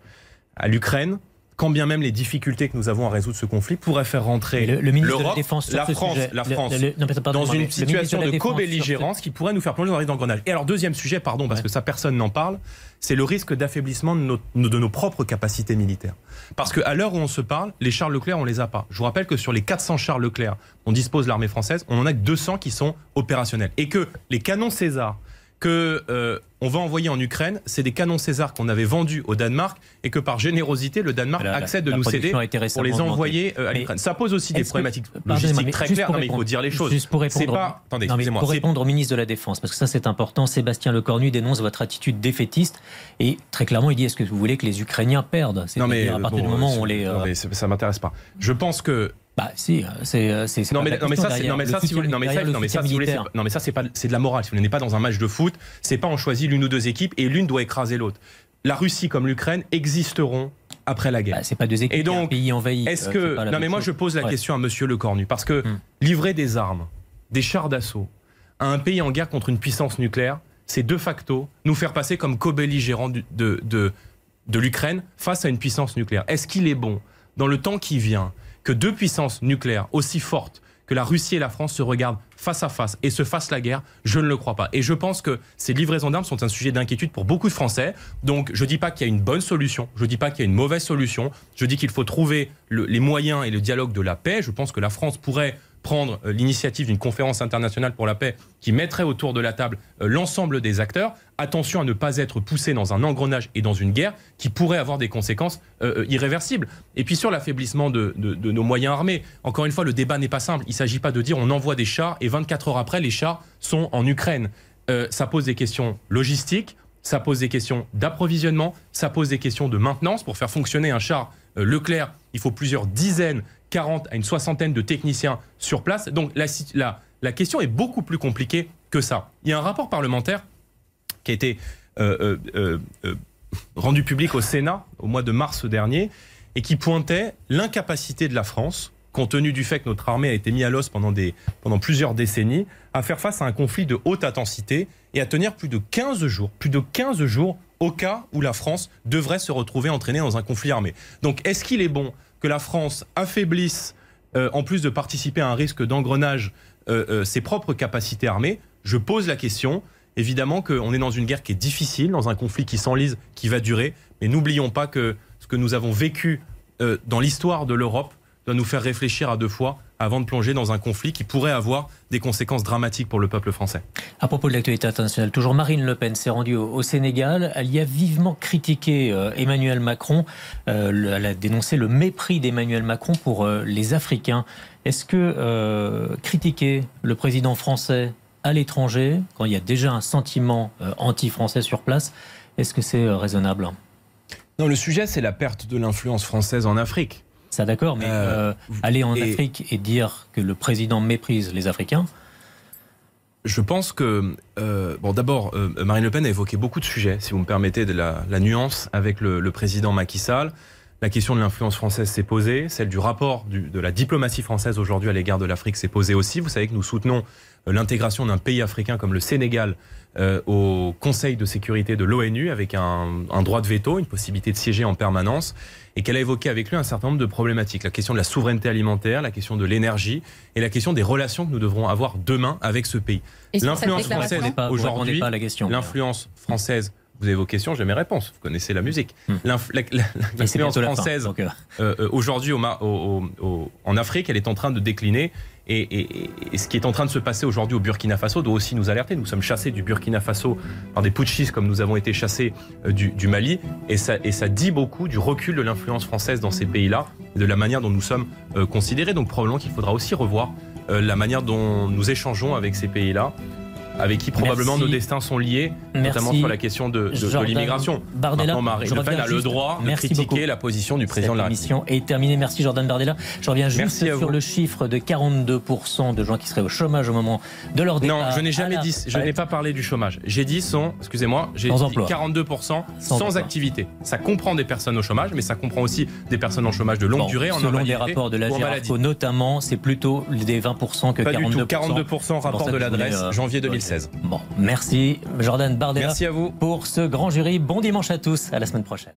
à l'Ukraine, quand bien même les difficultés que nous avons à résoudre ce conflit pourraient faire rentrer Le, le ministre de la Défense sur la ce France, sujet, la France, le- non, mais pardon, dans une situation de sur co-belligérance qui pourrait nous faire plonger dans un risque d'engrenage. Et alors, deuxième sujet, pardon, parce Ouais. que ça, personne n'en parle, c'est le risque d'affaiblissement de nos, de nos propres capacités militaires. Parce qu'à l'heure où on se parle, les chars Leclerc, on les a pas. Je vous rappelle que sur les 400 chars Leclerc dont dispose l'armée française, on en a que 200 qui sont opérationnels. Et que les canons César que euh, on va envoyer en Ukraine, c'est des canons César qu'on avait vendus au Danemark et que par générosité, le Danemark La- la- accepte de la nous céder pour les envoyer euh, à l'Ukraine. Ça pose aussi des problématiques logistiques très claires. Non, mais il faut dire les choses. Juste pour répondre, pas. Attendez, non, pour répondre au ministre de la Défense, parce que ça c'est important, Sébastien Lecornu dénonce votre attitude défaitiste et très clairement il dit est-ce que vous voulez que les Ukrainiens perdent? Non mais à partir bon, du moment où on les... non, euh, mais ça m'intéresse pas. Je pense que Bah si, c'est euh, c'est- c'est non mais, non mais ça c'est non mais ça si vous non mais ça non mais ça soutien si vous voulez c'est pas- non mais ça c'est pas c'est de la morale si vous n'êtes pas dans un match de foot c'est pas on choisit l'une ou deux équipes et l'une doit écraser l'autre la Russie comme l'Ukraine existeront après la guerre Bah, c'est pas deux équipes, Et a un donc, pays envahi. Est-ce euh, que non mais moi chose. je pose la Ouais. question à Monsieur Le Cornu parce que Hmm. livrer des armes, des chars d'assaut à un pays en guerre contre une puissance nucléaire, c'est de facto nous faire passer comme co-belligérants de de de l'Ukraine face à une puissance nucléaire. Est-ce qu'il est bon? Dans le temps qui vient que deux puissances nucléaires aussi fortes que la Russie et la France se regardent face à face et se fassent la guerre, je ne le crois pas. Et je pense que ces livraisons d'armes sont un sujet d'inquiétude pour beaucoup de Français. Donc je ne dis pas qu'il y a une bonne solution, je ne dis pas qu'il y a une mauvaise solution, je dis qu'il faut trouver le- les moyens et le dialogue de la paix. Je pense que la France pourrait prendre euh, l'initiative d'une conférence internationale pour la paix qui mettrait autour de la table euh, l'ensemble des acteurs. Attention à ne pas être poussé dans un engrenage et dans une guerre qui pourrait avoir des conséquences euh, irréversibles. Et puis sur l'affaiblissement de, nos moyens armés, encore une fois, le débat n'est pas simple. Il ne s'agit pas de dire on envoie des chars et 24 heures après, les chars sont en Ukraine. Ça pose des questions logistiques, ça pose des questions d'approvisionnement, ça pose des questions de maintenance. Pour faire fonctionner un char Leclerc, il faut plusieurs dizaines, 40 à une soixantaine de techniciens sur place. Donc la, la, question est beaucoup plus compliquée que ça. Il y a un rapport parlementaire qui a été euh, euh, euh, rendu public au Sénat au mois de mars dernier et qui pointait l'incapacité de la France, compte tenu du fait que notre armée a été mise à l'os pendant, pendant plusieurs décennies, à faire face à un conflit de haute intensité et à tenir plus de 15 jours, plus de 15 jours au cas où la France devrait se retrouver entraînée dans un conflit armé. Donc est-ce qu'il est bon que la France affaiblisse, euh, en plus de participer à un risque d'engrenage, euh, euh, ses propres capacités armées Je pose la question. Évidemment qu'on est dans une guerre qui est difficile, dans un conflit qui s'enlise, qui va durer, mais n'oublions pas que ce que nous avons vécu dans l'histoire de l'Europe doit nous faire réfléchir à deux fois avant de plonger dans un conflit qui pourrait avoir des conséquences dramatiques pour le peuple français. À propos de l'actualité internationale, toujours Marine Le Pen s'est rendue au, au Sénégal. Elle y a vivement critiqué euh, Emmanuel Macron. Euh, le- elle a dénoncé le mépris d'Emmanuel Macron pour euh, les Africains. Est-ce que euh, critiquer le président français à l'étranger, quand il y a déjà un sentiment anti-français sur place, est-ce que c'est raisonnable? Non, le sujet, c'est la perte de l'influence française en Afrique. Ça d'accord, mais Euh, euh, aller en et- Afrique et dire que le président méprise les Africains, Je pense que, euh, bon, d'abord, euh, Marine Le Pen a évoqué beaucoup de sujets, si vous me permettez, de la, la nuance avec le, le président Macky Sall. La question de l'influence française s'est posée, celle du rapport du- de la diplomatie française aujourd'hui à l'égard de l'Afrique s'est posée aussi. Vous savez que nous soutenons l'intégration d'un pays africain comme le Sénégal euh, au Conseil de sécurité de l'ONU avec un, un droit de veto, une possibilité de siéger en permanence, et qu'elle a évoqué avec lui un certain nombre de problématiques. La question de la souveraineté alimentaire, la question de l'énergie et la question des relations que nous devrons avoir demain avec ce pays. L'influence française aujourd'hui, l'influence française, vous avez vos questions, j'ai mes réponses, vous connaissez la musique. Hmm. L'influence française euh, aujourd'hui au Ma- au- au- au- en Afrique, elle est en train de décliner. Et, ce qui est en train de se passer aujourd'hui au Burkina Faso doit aussi nous alerter. Nous sommes chassés du Burkina Faso par des putschistes comme nous avons été chassés euh, du, Mali. Et ça, dit beaucoup du recul de l'influence française dans ces pays-là, de la manière dont nous sommes euh, considérés. Donc probablement qu'il faudra aussi revoir euh, la manière dont nous échangeons avec ces pays-là, avec qui probablement Merci. nos destins sont liés, notamment sur la question de, de- de l'immigration. Bardella, Marine Le Pen a le droit de critiquer beaucoup. la position du président Cette de la République. est terminée. Merci Jordan Bardella. Je reviens juste sur vous. le chiffre de 42% de gens qui seraient au chômage au moment de leur départ. Non, je n'ai jamais dit, je n'ai pas parlé du chômage. J'ai dit sont, excusez-moi, j'ai Sans dit emploi. 42% Sans sans, activité. Ça comprend des personnes au chômage, mais ça comprend aussi des personnes en chômage de longue Bon, durée, en selon les rapports de la. GERAFO notamment, c'est plutôt des 20% que Pas 42%. du tout, 42% pour rapport de l'adresse, euh, janvier 2016. Bon, merci Jordan Bardella Merci à vous. pour ce grand jury. Bon dimanche à tous, à la semaine prochaine.